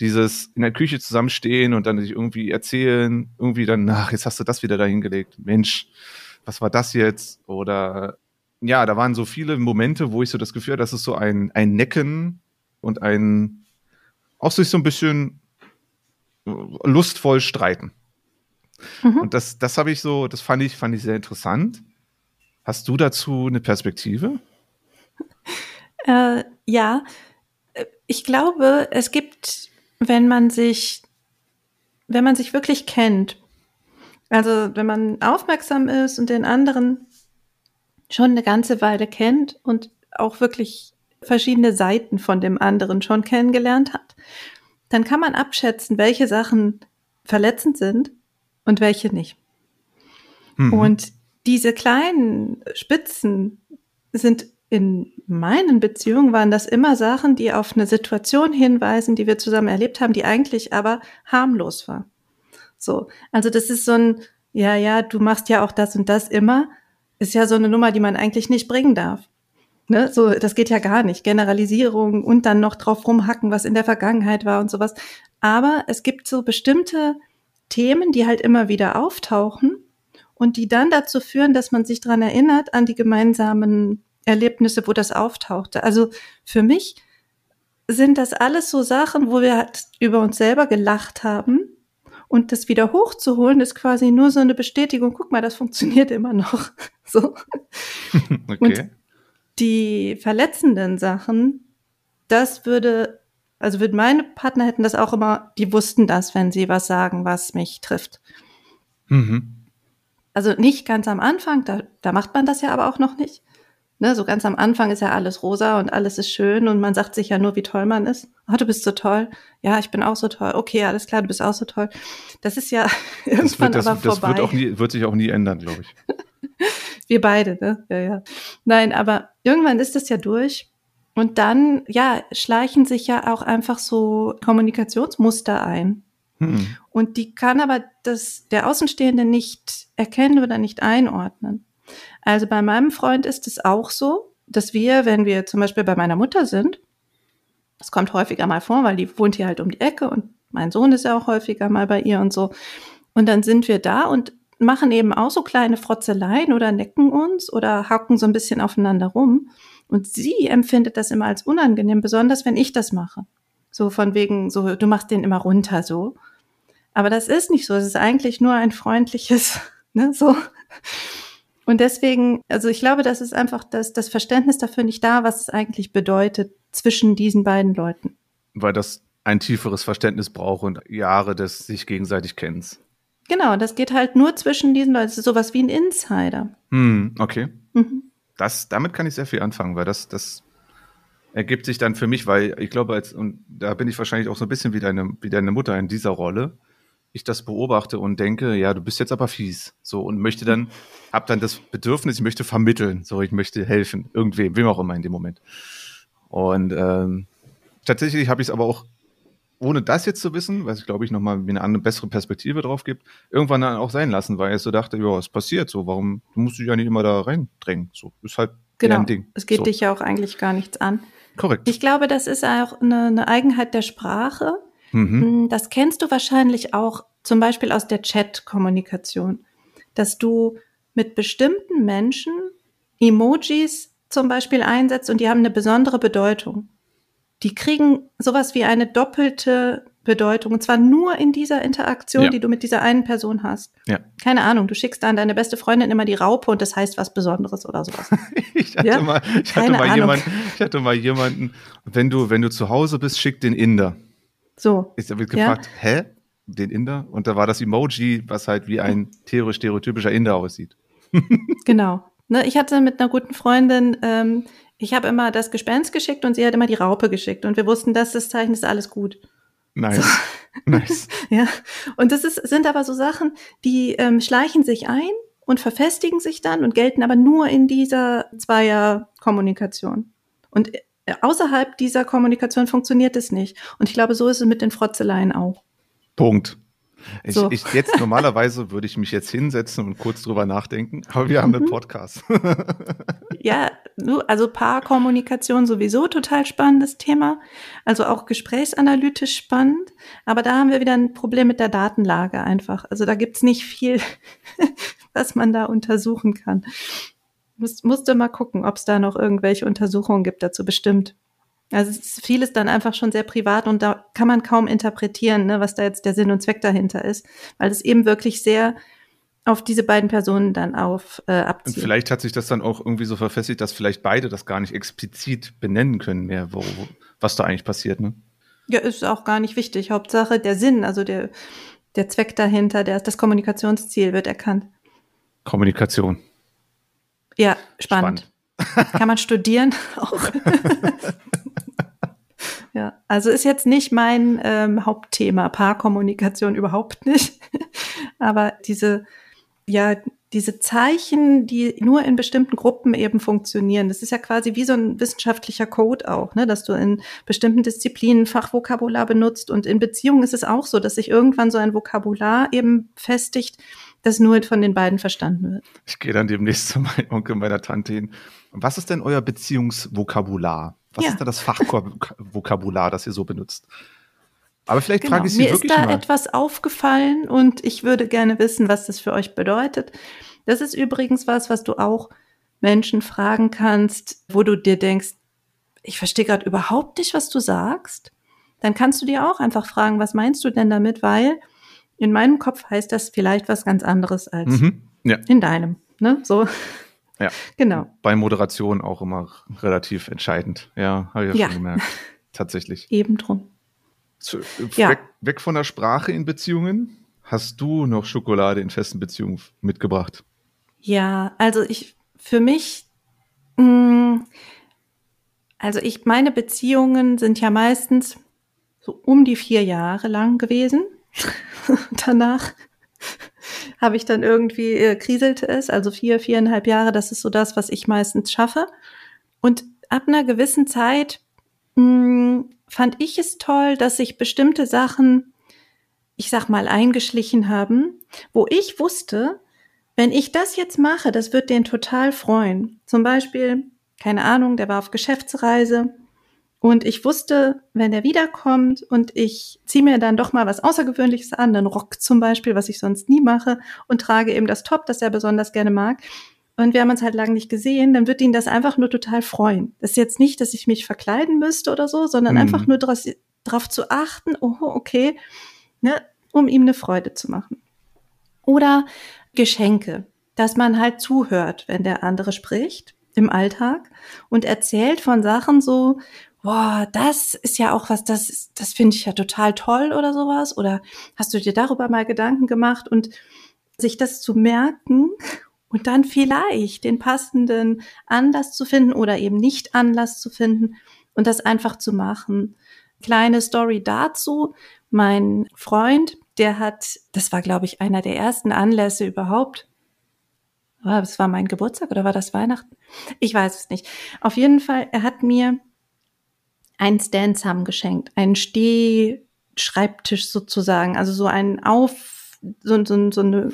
dieses in der Küche zusammenstehen und dann sich irgendwie erzählen, irgendwie dann, ach, jetzt hast du das wieder dahingelegt. Mensch, was war das jetzt? Oder ja, da waren so viele Momente, wo ich so das Gefühl hatte, das ist so ein, ein Necken und ein auch sich so ein bisschen lustvoll streiten. Mhm. Und das, das habe ich so, das fand ich, fand ich sehr interessant. Hast du dazu eine Perspektive? [laughs] Äh, ja, ich glaube, es gibt, wenn man sich, wenn man sich wirklich kennt, also wenn man aufmerksam ist und den anderen schon eine ganze Weile kennt und auch wirklich verschiedene Seiten von dem anderen schon kennengelernt hat, dann kann man abschätzen, welche Sachen verletzend sind und welche nicht. Mhm. Und diese kleinen Spitzen sind in meinen Beziehungen waren das immer Sachen, die auf eine Situation hinweisen, die wir zusammen erlebt haben, die eigentlich aber harmlos war. So. Also das ist so ein, ja, ja, du machst ja auch das und das immer. ist ja so eine Nummer, die man eigentlich nicht bringen darf. Ne, so, das geht ja gar nicht. Generalisierung und dann noch drauf rumhacken, was in der Vergangenheit war und sowas. Aber es gibt so bestimmte Themen, die halt immer wieder auftauchen und die dann dazu führen, dass man sich dran erinnert an die gemeinsamen Erlebnisse, wo das auftauchte. Also für mich sind das alles so Sachen, wo wir halt über uns selber gelacht haben. Und das wieder hochzuholen, ist quasi nur so eine Bestätigung. Guck mal, das funktioniert immer noch. [laughs] So. [laughs] Okay. Und die verletzenden Sachen, das würde, also würde meine Partner hätten das auch immer, die wussten das, wenn sie was sagen, was mich trifft. Mhm. Also nicht ganz am Anfang, da, da macht man das ja aber auch noch nicht. Ne, so ganz am Anfang ist ja alles rosa und alles ist schön und man sagt sich ja nur, wie toll man ist. Oh, du bist so toll. Ja, ich bin auch so toll. Okay, alles klar, du bist auch so toll. Das ist ja [laughs] Das, irgendwann wird, das, aber das vorbei. wird, auch nie, wird sich auch nie ändern, glaube ich. [laughs] Wir beide, ne? Ja, ja. Nein, aber irgendwann ist das ja durch. Und dann, ja, schleichen sich ja auch einfach so Kommunikationsmuster ein. Hm. Und die kann aber das, der Außenstehende nicht erkennen oder nicht einordnen. Also bei meinem Freund ist es auch so, dass wir, wenn wir zum Beispiel bei meiner Mutter sind, das kommt häufiger mal vor, weil die wohnt hier halt um die Ecke und mein Sohn ist ja auch häufiger mal bei ihr und so. Und dann sind wir da und machen eben auch so kleine Frotzeleien oder necken uns oder hacken so ein bisschen aufeinander rum. Und sie empfindet das immer als unangenehm, besonders wenn ich das mache. So von wegen, so, du machst den immer runter, so. Aber das ist nicht so. Es ist eigentlich nur ein freundliches, [laughs] ne, so. Und deswegen, also ich glaube, das ist einfach das, das Verständnis dafür nicht da, was es eigentlich bedeutet zwischen diesen beiden Leuten. Weil das ein tieferes Verständnis braucht und Jahre des sich gegenseitig Kennens. Genau, das geht halt nur zwischen diesen Leuten. Es ist sowas wie ein Insider. Hm, okay. Mhm. Das, damit kann ich sehr viel anfangen, weil das, das ergibt sich dann für mich, weil ich glaube, als, und da bin ich wahrscheinlich auch so ein bisschen wie deine, wie deine Mutter in dieser Rolle. Ich das beobachte und denke, ja, du bist jetzt aber fies. So, und möchte dann, hab dann das Bedürfnis, ich möchte vermitteln. So, ich möchte helfen. Irgendwem, wem auch immer in dem Moment. Und ähm, tatsächlich habe ich es aber auch, ohne das jetzt zu wissen, was ich glaube ich nochmal mir eine andere, bessere Perspektive drauf gibt, irgendwann dann auch sein lassen, weil ich so dachte, ja, es passiert so, warum, du musst dich ja nicht immer da reindrängen. So, ist halt Genau. deren Ding. Es geht so. dich ja auch eigentlich gar nichts an. Korrekt. Ich glaube, das ist auch eine, eine Eigenheit der Sprache. mhm. Hm, Das kennst du wahrscheinlich auch zum Beispiel aus der Chat-Kommunikation, dass du mit bestimmten Menschen Emojis zum Beispiel einsetzt und die haben eine besondere Bedeutung. Die kriegen sowas wie eine doppelte Bedeutung und zwar nur in dieser Interaktion, Ja. die du mit dieser einen Person hast. Ja. Keine Ahnung, du schickst an deine beste Freundin immer die Raupe und das heißt was Besonderes oder sowas. [laughs] Ich hatte Ja? mal, ich hatte mal jemanden, ich hatte mal jemanden, wenn du, wenn du zu Hause bist, schick den Inder. So. Ich habe gefragt, hä? Den Inder? Und da war das Emoji, was halt wie ein stereotypischer Inder aussieht. [laughs] Genau. Ne, ich hatte mit einer guten Freundin, ähm, ich habe immer das Gespenst geschickt und sie hat immer die Raupe geschickt. Und wir wussten, dass das Zeichen ist alles gut. Nice. [laughs] nice. [laughs] Ja. Und das ist, sind aber so Sachen, die ähm, schleichen sich ein und verfestigen sich dann und gelten aber nur in dieser Zweier-Kommunikation. Und äh, außerhalb dieser Kommunikation funktioniert es nicht. Und ich glaube, so ist es mit den Frotzeleien auch. Punkt. Ich, So. ich jetzt normalerweise würde ich mich jetzt hinsetzen und kurz drüber nachdenken, aber wir haben einen Mhm. Podcast. [laughs] Ja, also Paarkommunikation sowieso total spannendes Thema. Also auch gesprächsanalytisch spannend. Aber da haben wir wieder ein Problem mit der Datenlage einfach. Also da gibt's nicht viel, [laughs] was man da untersuchen kann. Muss, musste mal gucken, ob es da noch irgendwelche Untersuchungen gibt dazu bestimmt. Also es ist vieles dann einfach schon sehr privat und da kann man kaum interpretieren, ne, was da jetzt der Sinn und Zweck dahinter ist, weil es eben wirklich sehr auf diese beiden Personen dann auf äh, Und abzielt. vielleicht hat sich das dann auch irgendwie so verfestigt, dass vielleicht beide das gar nicht explizit benennen können mehr, wo, wo, was da eigentlich passiert, ne? Ja, ist auch gar nicht wichtig. Hauptsache der Sinn, also der, der Zweck dahinter, der, das Kommunikationsziel wird erkannt. Kommunikation. Ja, spannend. Kann man studieren [laughs] auch. [laughs] ja, also ist jetzt nicht mein ähm, Hauptthema, Paarkommunikation überhaupt nicht. [laughs] Aber diese, ja, diese Zeichen, die nur in bestimmten Gruppen eben funktionieren, das ist ja quasi wie so ein wissenschaftlicher Code auch, ne, dass du in bestimmten Disziplinen Fachvokabular benutzt und in Beziehungen ist es auch so, dass sich irgendwann so ein Vokabular eben festigt, das nur von den beiden verstanden wird. Ich gehe dann demnächst zu meinem Onkel, meiner Tante hin. Was ist denn euer Beziehungsvokabular? Was Ja. ist denn das Fachvokabular, das ihr so benutzt? Aber vielleicht Genau. frage ich Sie Mir ist wirklich da mal. etwas aufgefallen und ich würde gerne wissen, was das für euch bedeutet. Das ist übrigens was, was du auch Menschen fragen kannst, wo du dir denkst, ich verstehe gerade überhaupt nicht, was du sagst. Dann kannst du dir auch einfach fragen, was meinst du denn damit? Weil in meinem Kopf heißt das vielleicht was ganz anderes als Mhm. Ja, in deinem. Ne? So. Ja. Genau. bei Moderation auch immer relativ entscheidend. Ja, habe ich ja, Ja. schon gemerkt. [laughs] Tatsächlich. Eben drum. Zu, äh, Ja. weg, weg von der Sprache in Beziehungen. Hast du noch Schokolade in festen Beziehungen mitgebracht? Ja, also ich, für mich, mh, also ich, meine Beziehungen sind ja meistens so um die vier Jahre lang gewesen. [laughs] Danach habe ich dann irgendwie, äh, kriselte es, also vier, viereinhalb Jahre, das ist so das, was ich meistens schaffe. Und ab einer gewissen Zeit mh, fand ich es toll, dass sich bestimmte Sachen, ich sag mal, eingeschlichen haben, wo ich wusste, wenn ich das jetzt mache, das wird den total freuen. Zum Beispiel, keine Ahnung, der war auf Geschäftsreise und ich wusste, wenn er wiederkommt und ich ziehe mir dann doch mal was Außergewöhnliches an, einen Rock zum Beispiel, was ich sonst nie mache und trage eben das Top, das er besonders gerne mag. Und wir haben uns halt lange nicht gesehen, dann wird ihn das einfach nur total freuen. Das ist jetzt nicht, dass ich mich verkleiden müsste oder so, sondern Mhm. einfach nur darauf drauf zu achten, oh, okay, ne, um ihm eine Freude zu machen. Oder Geschenke, dass man halt zuhört, wenn der andere spricht im Alltag und erzählt von Sachen so, boah, das ist ja auch was, das, das finde ich ja total toll oder sowas. Oder hast du dir darüber mal Gedanken gemacht und sich das zu merken und dann vielleicht den passenden Anlass zu finden oder eben nicht Anlass zu finden und das einfach zu machen. Kleine Story dazu. Mein Freund, der hat, das war glaube ich einer der ersten Anlässe überhaupt. Das war mein Geburtstag oder war das Weihnachten? Ich weiß es nicht. Auf jeden Fall, er hat mir einen Stand-Sam geschenkt, einen Stehschreibtisch sozusagen, also so einen Auf, so, so, so eine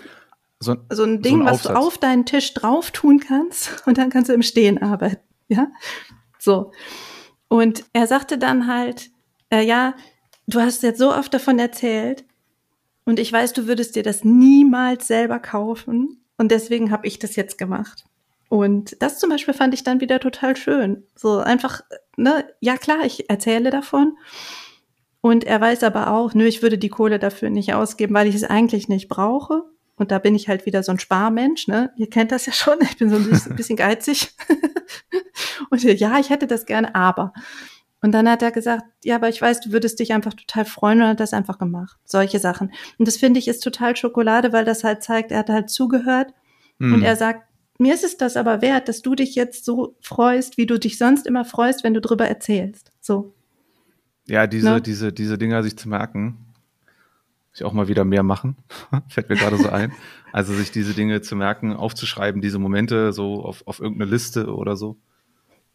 So, so ein Ding, ein was du auf deinen Tisch drauf tun kannst [laughs] und dann kannst du im Stehen arbeiten. Ja, so. Und er sagte dann halt, äh, ja, du hast jetzt so oft davon erzählt und ich weiß, du würdest dir das niemals selber kaufen und deswegen habe ich das jetzt gemacht. Und das zum Beispiel fand ich dann wieder total schön. So einfach, ne, ja klar, ich erzähle davon. Und er weiß aber auch, nö, ich würde die Kohle dafür nicht ausgeben, weil ich es eigentlich nicht brauche. Und da bin ich halt wieder so ein Sparmensch, ne? Ihr kennt das ja schon. Ich bin so ein [laughs] bisschen, geizig. [laughs] und ja, ich hätte das gerne, aber. Und dann hat er gesagt, ja, aber ich weiß, du würdest dich einfach total freuen und hat das einfach gemacht. Solche Sachen. Und das finde ich ist total Schokolade, weil das halt zeigt, er hat halt zugehört hm. und er sagt, mir ist es das aber wert, dass du dich jetzt so freust, wie du dich sonst immer freust, wenn du drüber erzählst. So. Ja, diese, Ne? diese, diese Dinger sich zu merken. Muss ich auch mal wieder mehr machen. [laughs] Fällt mir gerade so ein. Also sich diese Dinge zu merken, aufzuschreiben, diese Momente so auf, auf irgendeine Liste oder so.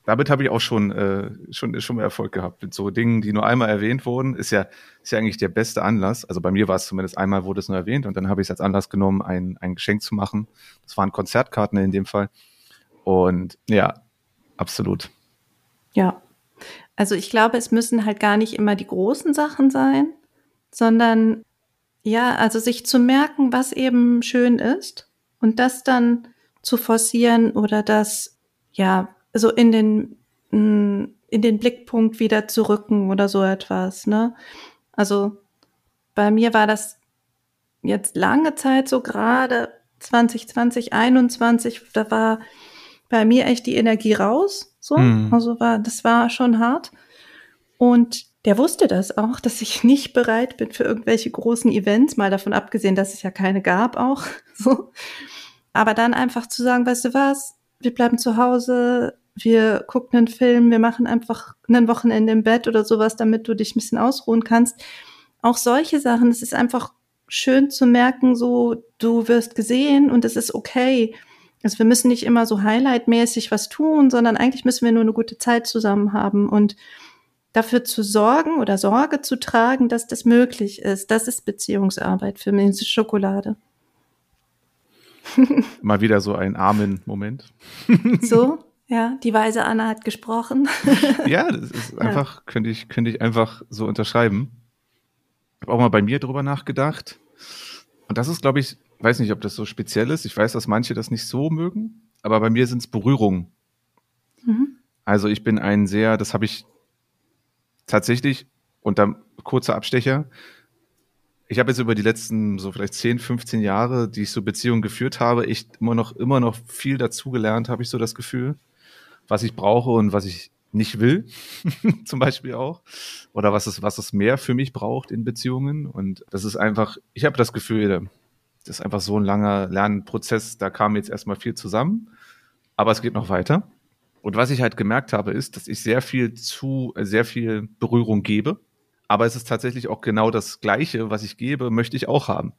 Damit habe ich auch schon, äh, schon, schon mal Erfolg gehabt. Mit so Dingen, die nur einmal erwähnt wurden, ist ja, ist ja eigentlich der beste Anlass. Also bei mir war es zumindest einmal, wurde es nur erwähnt und dann habe ich es als Anlass genommen, ein, ein Geschenk zu machen. Das waren Konzertkarten in dem Fall. Und ja, absolut. Ja. Also ich glaube, es müssen halt gar nicht immer die großen Sachen sein, sondern ja, also sich zu merken, was eben schön ist und das dann zu forcieren oder das ja so in den mh, in den Blickpunkt wieder zu rücken oder so etwas, ne? Also bei mir war das jetzt lange Zeit so gerade 2020, 21, da war bei mir echt die Energie raus, so. Mhm. Also war, das war schon hart. Und der wusste das auch, dass ich nicht bereit bin für irgendwelche großen Events, mal davon abgesehen, dass es ja keine gab auch, [laughs] so. Aber dann einfach zu sagen, weißt du was, wir bleiben zu Hause, wir gucken einen Film, wir machen einfach ein Wochenende im Bett oder sowas, damit du dich ein bisschen ausruhen kannst. Auch solche Sachen, es ist einfach schön zu merken, so, du wirst gesehen und es ist okay. Also wir müssen nicht immer so highlightmäßig was tun, sondern eigentlich müssen wir nur eine gute Zeit zusammen haben und dafür zu sorgen oder Sorge zu tragen, dass das möglich ist. Das ist Beziehungsarbeit für mich, das ist Schokolade. Mal wieder so ein Amen-Moment. So, [laughs] ja, die weise Anna hat gesprochen. ja, das ist [laughs] einfach, könnte ich, könnte ich einfach so unterschreiben. Ich habe auch mal bei mir drüber nachgedacht. Und das ist, glaube ich, weiß nicht, ob das so speziell ist. Ich weiß, dass manche das nicht so mögen, aber bei mir sind es Berührungen. Mhm. Also ich bin ein sehr, das habe ich tatsächlich, und dann kurzer Abstecher, ich habe jetzt über die letzten so vielleicht 10, 15 Jahre, die ich so Beziehungen geführt habe, echt immer noch, immer noch viel dazugelernt, habe ich so das Gefühl, was ich brauche und was ich nicht will, [laughs] zum Beispiel auch. Oder was es, was es mehr für mich braucht in Beziehungen. Und das ist einfach, ich habe das Gefühl, das ist einfach so ein langer Lernprozess, da kam jetzt erstmal viel zusammen, aber es geht noch weiter. Und was ich halt gemerkt habe, ist, dass ich sehr viel zu, sehr viel Berührung gebe. Aber es ist tatsächlich auch genau das Gleiche, was ich gebe, möchte ich auch haben.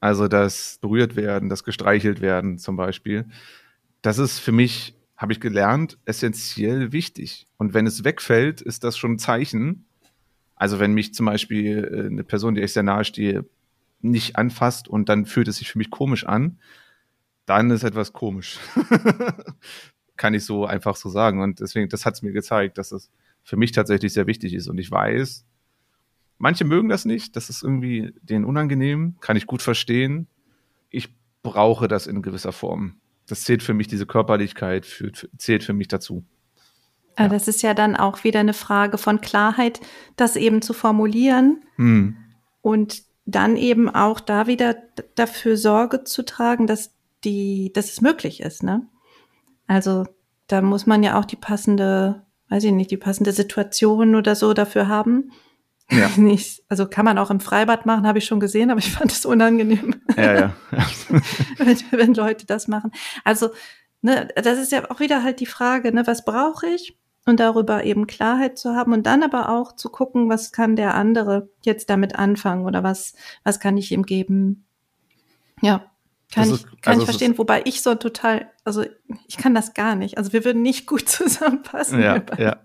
Also das berührt werden, das gestreichelt werden zum Beispiel. Das ist für mich, habe ich gelernt, essentiell wichtig. Und wenn es wegfällt, ist das schon ein Zeichen. Also wenn mich zum Beispiel äh, eine Person, die ich sehr nahe stehe, nicht anfasst und dann fühlt es sich für mich komisch an, dann ist etwas komisch. [laughs] Kann ich so einfach so sagen. Und deswegen, das hat es mir gezeigt, dass es für mich tatsächlich sehr wichtig ist. Und ich weiß, manche mögen das nicht, das ist irgendwie denen unangenehm, kann ich gut verstehen. Ich brauche das in gewisser Form. Das zählt für mich, diese Körperlichkeit für, zählt für mich dazu. Ja. Das ist ja dann auch wieder eine Frage von Klarheit, das eben zu formulieren. Hm. Und dann eben auch da wieder dafür Sorge zu tragen, dass die, dass es möglich ist, ne? Also da muss man ja auch die passende, weiß ich nicht, die passende Situation oder so dafür haben. Ja. [laughs] Nicht, also kann man auch im Freibad machen, habe ich schon gesehen, aber ich fand es unangenehm. Ja, ja. [laughs] wenn, wenn Leute das machen. Also, ne, das ist ja auch wieder halt die Frage, ne, was brauche ich? und darüber eben Klarheit zu haben und dann aber auch zu gucken, was kann der andere jetzt damit anfangen oder was, was kann ich ihm geben. Ja, kann ist, ich, kann also ich verstehen, wobei ich so total, also ich kann das gar nicht. Also wir würden nicht gut [laughs] zusammenpassen. Ja, ja.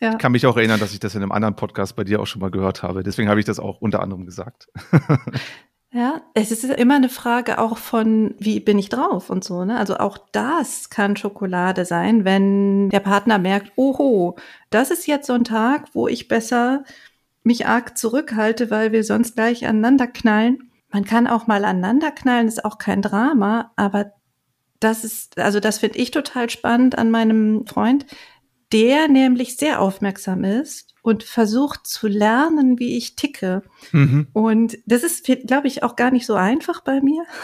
Ja. Ich kann mich auch erinnern, dass ich das in einem anderen Podcast bei dir auch schon mal gehört habe. Deswegen habe ich das auch unter anderem gesagt. [laughs] Ja, es ist immer eine Frage auch von, wie bin ich drauf und so, ne? Also auch das kann Schokolade sein, wenn der Partner merkt, oho, das ist jetzt so ein Tag, wo ich besser mich arg zurückhalte, weil wir sonst gleich aneinander knallen. Man kann auch mal aneinander knallen, ist auch kein Drama, aber das ist, also das finde ich total spannend an meinem Freund, der nämlich sehr aufmerksam ist und versucht zu lernen, wie ich ticke. Mhm. Und das ist, glaube ich, auch gar nicht so einfach bei mir. [laughs]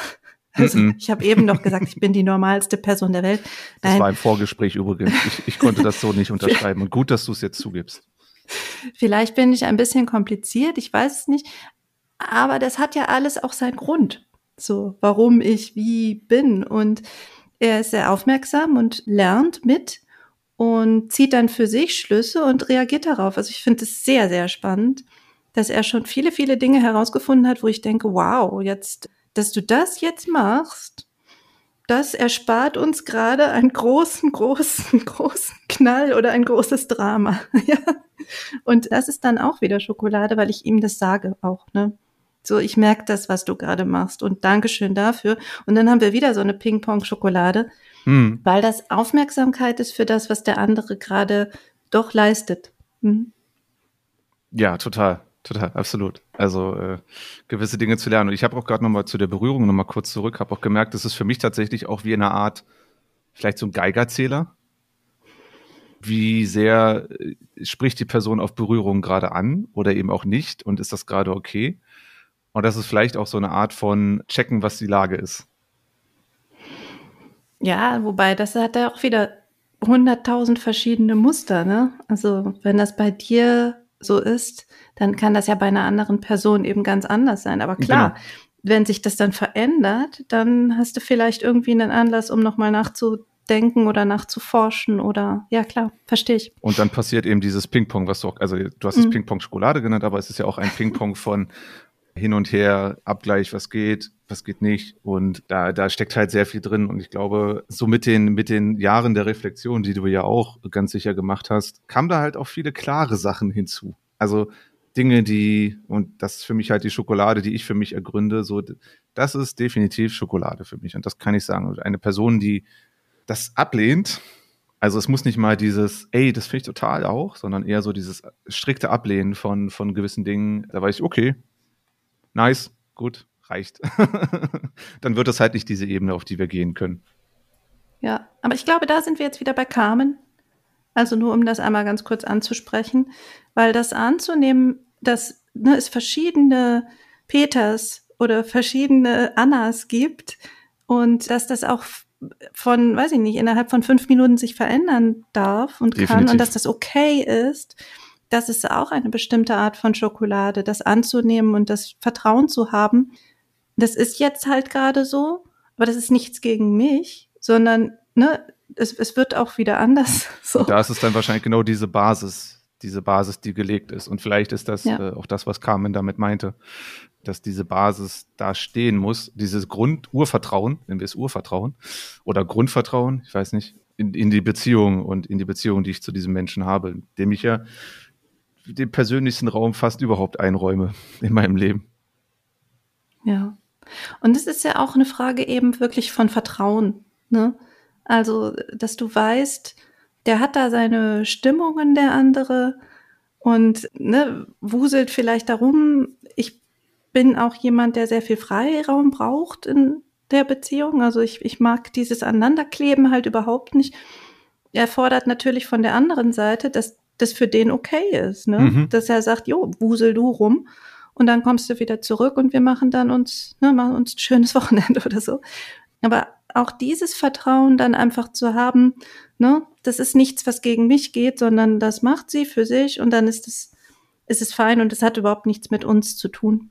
Also mhm. ich habe eben noch gesagt, ich bin die normalste Person der Welt. Nein. Das war im Vorgespräch übrigens. Ich, ich konnte das so nicht [laughs] unterschreiben. Und gut, dass du es jetzt zugibst. Vielleicht bin ich ein bisschen kompliziert, ich weiß es nicht. Aber das hat ja alles auch seinen Grund. So, warum ich wie bin. Und er ist sehr aufmerksam und lernt mit und zieht dann für sich Schlüsse und reagiert darauf. Also ich finde es sehr, sehr spannend, dass er schon viele, viele Dinge herausgefunden hat, wo ich denke, wow, jetzt, dass du das jetzt machst, das erspart uns gerade einen großen, großen, [laughs] großen Knall oder ein großes Drama. [laughs] ja. Und das ist dann auch wieder Schokolade, weil ich ihm das sage auch, ne? So, ich merke das, was du gerade machst und Dankeschön dafür. Und dann haben wir wieder so eine Ping-Pong-Schokolade, mhm. weil das Aufmerksamkeit ist für das, was der andere gerade doch leistet. Mhm. Ja, total. Total, absolut. Also äh, gewisse Dinge zu lernen. Und ich habe auch gerade nochmal zu der Berührung nochmal kurz zurück, habe auch gemerkt, das ist für mich tatsächlich auch wie eine Art, vielleicht so ein Geigerzähler. Wie sehr äh, spricht die Person auf Berührung gerade an oder eben auch nicht und ist das gerade okay? Und das ist vielleicht auch so eine Art von checken, was die Lage ist. Ja, wobei das hat ja auch wieder hunderttausend verschiedene Muster, ne? Also wenn das bei dir so ist, dann kann das ja bei einer anderen Person eben ganz anders sein. Aber klar, genau. wenn sich das dann verändert, dann hast du vielleicht irgendwie einen Anlass, um nochmal nachzudenken oder nachzuforschen oder ja klar, verstehe ich. Und dann passiert eben dieses Ping-Pong, was du auch, also du hast es mhm. Ping-Pong Schokolade genannt, aber es ist ja auch ein Ping-Pong von hin und her, Abgleich, was geht, was geht nicht. Und da, da steckt halt sehr viel drin. Und ich glaube, so mit den, mit den Jahren der Reflexion, die du ja auch ganz sicher gemacht hast, kam da halt auch viele klare Sachen hinzu. Also Dinge, die, und das ist für mich halt die Schokolade, die ich für mich ergründe, so, das ist definitiv Schokolade für mich. Und das kann ich sagen. Eine Person, die das ablehnt, also es muss nicht mal dieses, ey, das finde ich total auch, sondern eher so dieses strikte Ablehnen von, von gewissen Dingen. Da weiß ich, okay, nice, gut, reicht. [laughs] Dann wird es halt nicht diese Ebene, auf die wir gehen können. Ja, aber ich glaube, da sind wir jetzt wieder bei Carmen. Also nur um das einmal ganz kurz anzusprechen, weil das anzunehmen, dass ne, es verschiedene Peters oder verschiedene Annas gibt und dass das auch von, weiß ich nicht, innerhalb von fünf Minuten sich verändern darf und Definitiv. kann und dass das okay ist, das ist auch eine bestimmte Art von Schokolade, das anzunehmen und das Vertrauen zu haben. Das ist jetzt halt gerade so, aber das ist nichts gegen mich, sondern ne, es, es wird auch wieder anders. [laughs] So. Da ist es dann wahrscheinlich genau diese Basis, diese Basis, die gelegt ist. Und vielleicht ist das ja. äh, auch das, was Carmen damit meinte, dass diese Basis da stehen muss, dieses Grund-Urvertrauen, nennen wir es Urvertrauen oder Grundvertrauen, ich weiß nicht, in, in die Beziehung und in die Beziehung, die ich zu diesem Menschen habe, dem ich ja den persönlichsten Raum fast überhaupt einräume in meinem Leben. Ja. Und es ist ja auch eine Frage eben wirklich von Vertrauen. Ne? Also, dass du weißt, der hat da seine Stimmungen, der andere, und ne, wuselt vielleicht darum. Ich bin auch jemand, der sehr viel Freiraum braucht in der Beziehung. Also ich, ich mag dieses Aneinanderkleben halt überhaupt nicht. Er fordert natürlich von der anderen Seite, dass das für den okay ist, ne? Mhm. Dass er sagt, jo, wusel du rum und dann kommst du wieder zurück und wir machen dann uns, ne, machen uns ein schönes [laughs] Wochenende oder so. Aber auch dieses Vertrauen dann einfach zu haben, ne, das ist nichts, was gegen mich geht, sondern das macht sie für sich und dann ist es, ist es fein und es hat überhaupt nichts mit uns zu tun.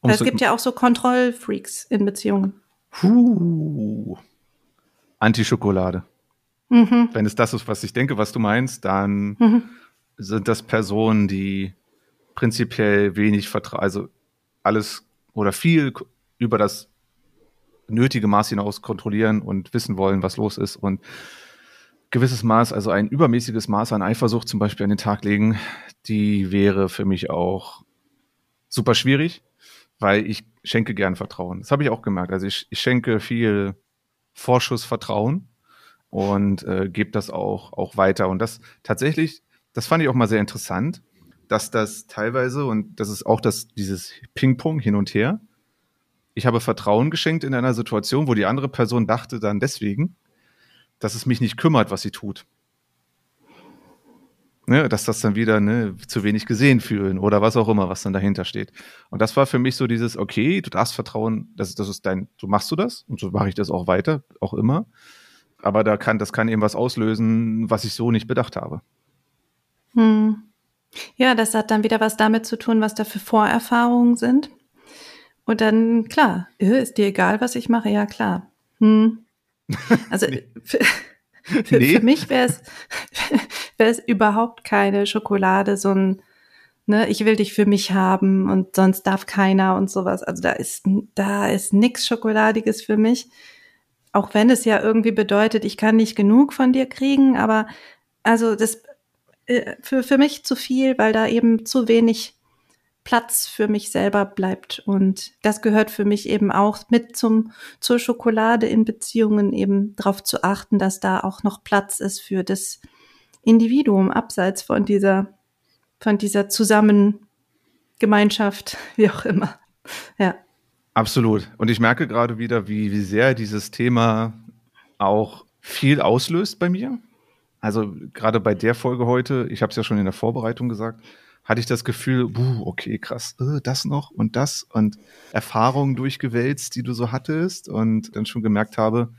Weil es gibt ja auch so Kontrollfreaks in Beziehungen. Puh. Anti-Schokolade. Mhm. Wenn es das ist, was ich denke, was du meinst, dann mhm. sind das Personen, die prinzipiell wenig Vertrauen, also alles oder viel über das nötige Maß hinaus kontrollieren und wissen wollen, was los ist und gewisses Maß, also ein übermäßiges Maß an Eifersucht zum Beispiel an den Tag legen, die wäre für mich auch super schwierig, weil ich schenke gern Vertrauen. Das habe ich auch gemerkt. Also ich, ich schenke viel Vorschussvertrauen und äh, gebe das auch, auch weiter. Und das tatsächlich, das fand ich auch mal sehr interessant, dass das teilweise, und das ist auch das, dieses Ping-Pong hin und her, ich habe Vertrauen geschenkt in einer Situation, wo die andere Person dachte dann deswegen, dass es mich nicht kümmert, was sie tut. Ne, dass das dann wieder ne, zu wenig gesehen fühlen oder was auch immer, was dann dahinter steht. Und das war für mich so dieses, okay, du darfst vertrauen, das, das ist dein, so machst du das und so mache ich das auch weiter, auch immer. Aber da kann, das kann eben was auslösen, was ich so nicht bedacht habe. Hm. Ja, das hat dann wieder was damit zu tun, was da für Vorerfahrungen sind. Und dann, klar, äh, ist dir egal, was ich mache? Ja, klar. Hm. [laughs] Also nee. für, für, nee. für, mich wäre es [laughs] wäre es überhaupt keine Schokolade, so ein, ne, ich will dich für mich haben und sonst darf keiner und sowas. Also da ist, da ist nix Schokoladiges für mich. Auch wenn es ja irgendwie bedeutet, ich kann nicht genug von dir kriegen, aber also das äh, für, für mich zu viel, weil da eben zu wenig Platz für mich selber bleibt. Und das gehört für mich eben auch mit zum, zur Schokolade in Beziehungen eben darauf zu achten, dass da auch noch Platz ist für das Individuum abseits von dieser, von dieser Zusammengemeinschaft, [laughs] wie auch immer. Ja. Absolut. Und ich merke gerade wieder, wie, wie sehr dieses Thema auch viel auslöst bei mir. Also gerade bei der Folge heute, ich habe es ja schon in der Vorbereitung gesagt, hatte ich das Gefühl, buh, okay, krass, äh, das noch und das und Erfahrungen durchgewälzt, die du so hattest und dann schon gemerkt habe,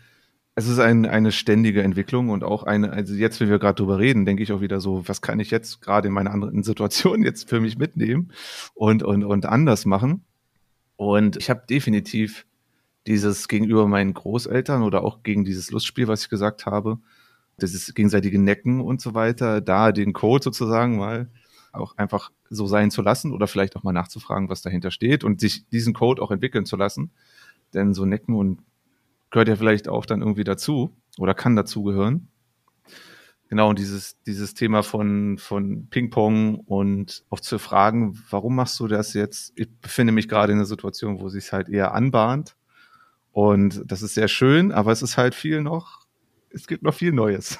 es ist ein, eine ständige Entwicklung und auch eine, also jetzt, wenn wir gerade drüber reden, denke ich auch wieder so, was kann ich jetzt gerade in meiner anderen Situation [laughs] jetzt für mich mitnehmen und, und, und anders machen. Und ich habe definitiv dieses gegenüber meinen Großeltern oder auch gegen dieses Lustspiel, was ich gesagt habe, dieses gegenseitige Necken und so weiter, da den Code sozusagen mal auch einfach so sein zu lassen oder vielleicht auch mal nachzufragen, was dahinter steht und sich diesen Code auch entwickeln zu lassen. Denn so Necken und gehört ja vielleicht auch dann irgendwie dazu oder kann dazugehören. Genau, und dieses, dieses Thema von, von Ping-Pong und auch zu fragen, warum machst du das jetzt? Ich befinde mich gerade in einer Situation, wo sich halt eher anbahnt. Und das ist sehr schön, aber es ist halt viel noch, es gibt noch viel Neues.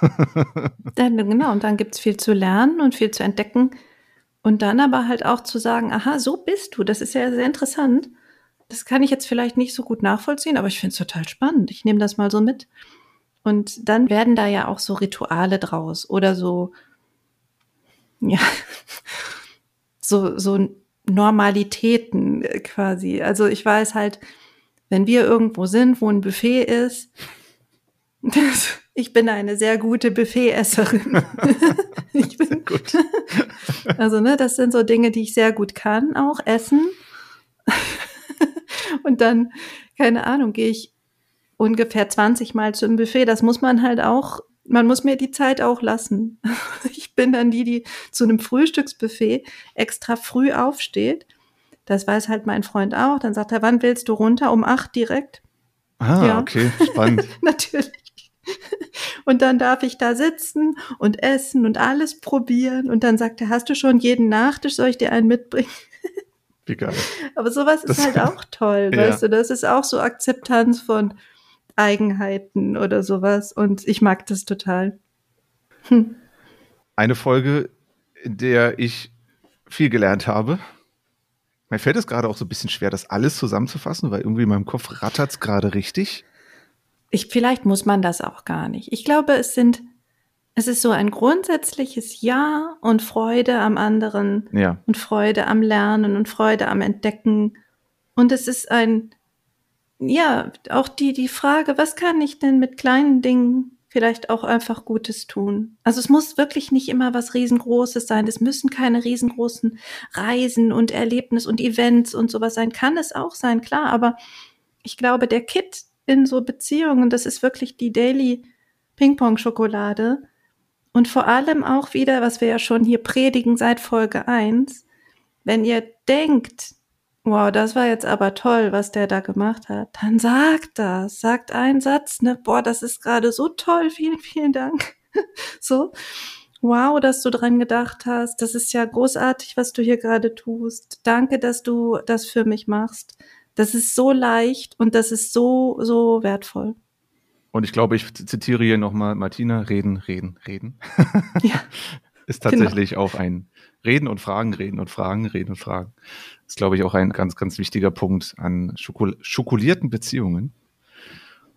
[laughs] dann, genau, und dann gibt's viel zu lernen und viel zu entdecken. Und dann aber halt auch zu sagen, aha, so bist du. Das ist ja sehr interessant. Das kann ich jetzt vielleicht nicht so gut nachvollziehen, aber ich finde es total spannend. Ich nehme das mal so mit. Und dann werden da ja auch so Rituale draus oder so, ja, [laughs] so, so Normalitäten quasi. Also ich weiß halt, wenn wir irgendwo sind, wo ein Buffet ist, [laughs] ich bin eine sehr gute Buffetesserin. [laughs] ich bin gut. Also, ne, das sind so Dinge, die ich sehr gut kann, auch essen. Und dann, keine Ahnung, gehe ich ungefähr 20 Mal zum Buffet. Das muss man halt auch, man muss mir die Zeit auch lassen. [laughs] Ich bin dann die, die zu einem Frühstücksbuffet extra früh aufsteht. Das weiß halt mein Freund auch. Dann sagt er, wann willst du runter? Um acht direkt. Ah, ja. okay, spannend. [laughs] Natürlich. Und dann darf ich da sitzen und essen und alles probieren. Und dann sagt er, hast du schon jeden Nachtisch? Soll ich dir einen mitbringen? Wie geil. Aber sowas das, ist halt [laughs] auch toll, ja. weißt du? Das ist auch so Akzeptanz von, Eigenheiten oder sowas. Und ich mag das total. Hm. Eine Folge, in der ich viel gelernt habe. Mir fällt es gerade auch so ein bisschen schwer, das alles zusammenzufassen, weil irgendwie in meinem Kopf rattert es gerade richtig. Ich, vielleicht muss man das auch gar nicht. Ich glaube, es sind, es ist so ein grundsätzliches Ja und Freude am anderen ja. und Freude am Lernen und Freude am Entdecken. Und es ist ein, ja, auch die, die Frage, was kann ich denn mit kleinen Dingen vielleicht auch einfach Gutes tun? Also es muss wirklich nicht immer was riesengroßes sein. Es müssen keine riesengroßen Reisen und Erlebnis und Events und sowas sein. Kann es auch sein, klar. Aber ich glaube, der Kit in so Beziehungen, das ist wirklich die Daily Ping-Pong-Schokolade. Und vor allem auch wieder, was wir ja schon hier predigen seit Folge eins, wenn ihr denkt, wow, das war jetzt aber toll, was der da gemacht hat, dann sagt das, sagt einen Satz, ne, boah, das ist gerade so toll, vielen, vielen Dank. [laughs] so, wow, dass du dran gedacht hast, das ist ja großartig, was du hier gerade tust. Danke, dass du das für mich machst. Das ist so leicht und das ist so, so wertvoll. Und ich glaube, ich zitiere hier nochmal Martina, reden, reden, reden. ja. [laughs] ist tatsächlich genau. auch ein Reden und Fragen, Reden und Fragen, Reden und Fragen ist, glaube ich, auch ein ganz, ganz wichtiger Punkt an schokol schokolierten Beziehungen.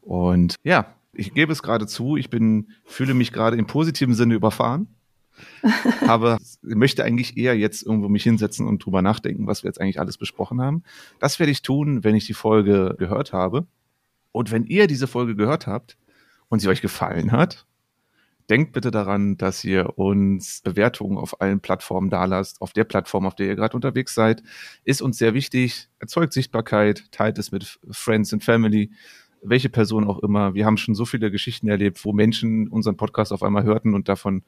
Und ja, ich gebe es gerade zu, ich bin, fühle mich gerade im positiven Sinne überfahren. [laughs] aber möchte eigentlich eher jetzt irgendwo mich hinsetzen und drüber nachdenken, was wir jetzt eigentlich alles besprochen haben. Das werde ich tun, wenn ich die Folge gehört habe. Und wenn ihr diese Folge gehört habt und sie euch gefallen hat, denkt bitte daran, dass ihr uns Bewertungen auf allen Plattformen dalasst. Auf der Plattform, auf der ihr gerade unterwegs seid, ist uns sehr wichtig. Erzeugt Sichtbarkeit, teilt es mit Friends and Family, welche Person auch immer. Wir haben schon so viele Geschichten erlebt, wo Menschen unseren Podcast auf einmal hörten und davon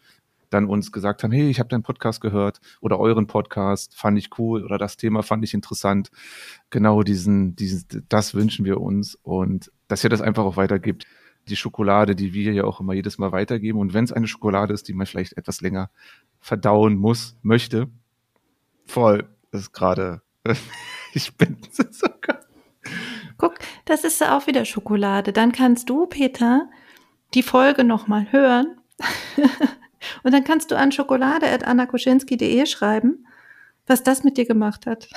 dann uns gesagt haben, hey, ich habe deinen Podcast gehört oder euren Podcast, fand ich cool oder das Thema fand ich interessant. Genau diesen, diesen, das wünschen wir uns und dass ihr das einfach auch weitergibt die Schokolade, die wir ja auch immer jedes Mal weitergeben. Und wenn es eine Schokolade ist, die man vielleicht etwas länger verdauen muss, möchte, voll, ist gerade, [laughs] ich bin [laughs] sogar. Guck, das ist auch wieder Schokolade. Dann kannst du, Peter, die Folge nochmal hören. [laughs] Und dann kannst du an schokolade.annakoschinski.de schreiben, was das mit dir gemacht hat.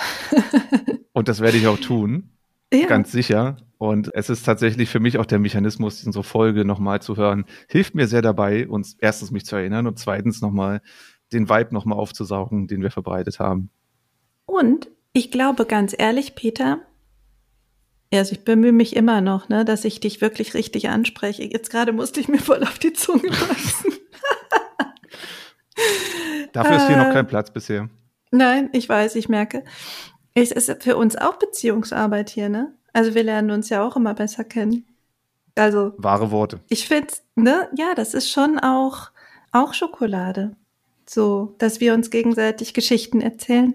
Und das werde ich auch tun. Ja. Ganz sicher. Und es ist tatsächlich für mich auch der Mechanismus, unsere Folge nochmal zu hören, hilft mir sehr dabei, uns erstens mich zu erinnern und zweitens nochmal den Vibe nochmal aufzusaugen, den wir verbreitet haben. Und ich glaube ganz ehrlich, Peter, also ich bemühe mich immer noch, ne, dass ich dich wirklich richtig anspreche. Jetzt gerade musste ich mir voll auf die Zunge passen. [laughs] Dafür ist hier noch kein Platz bisher. Nein, ich weiß, ich merke. Es ist für uns auch Beziehungsarbeit hier, ne? Also wir lernen uns ja auch immer besser kennen. Also. Wahre Worte. Ich finde, ne, ja, das ist schon auch, auch Schokolade. So, dass wir uns gegenseitig Geschichten erzählen.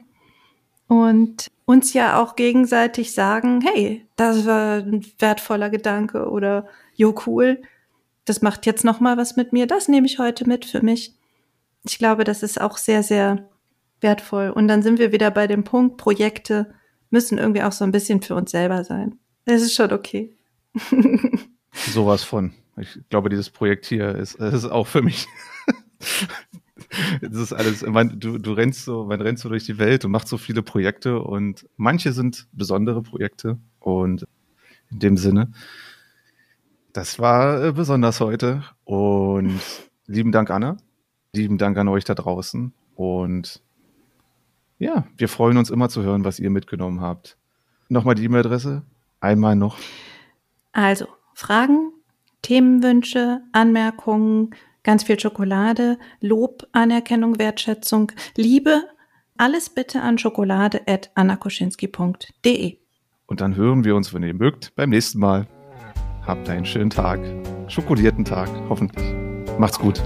Und uns ja auch gegenseitig sagen, hey, das war ein wertvoller Gedanke oder jo, cool. das macht jetzt noch mal was mit mir, das nehme ich heute mit für mich. Ich glaube, das ist auch sehr, sehr wertvoll. Und dann sind wir wieder bei dem Punkt, Projekte müssen irgendwie auch so ein bisschen für uns selber sein. Das ist schon okay. [laughs] Sowas von. Ich glaube, dieses Projekt hier ist, ist auch für mich. das [laughs] ist alles, man, du, du rennst so, man rennt so durch die Welt und macht so viele Projekte und manche sind besondere Projekte und in dem Sinne, das war äh, besonders heute und lieben Dank, Anna. Lieben Dank an euch da draußen und ja, wir freuen uns immer zu hören, was ihr mitgenommen habt. Nochmal die E-Mail-Adresse. Einmal noch. Also, Fragen, Themenwünsche, Anmerkungen, ganz viel Schokolade, Lob, Anerkennung, Wertschätzung, Liebe, alles bitte an schokolade.annakoschinski.de. Und dann hören wir uns, wenn ihr mögt, beim nächsten Mal. Habt einen schönen Tag. Schokolierten Tag, hoffentlich. Macht's gut.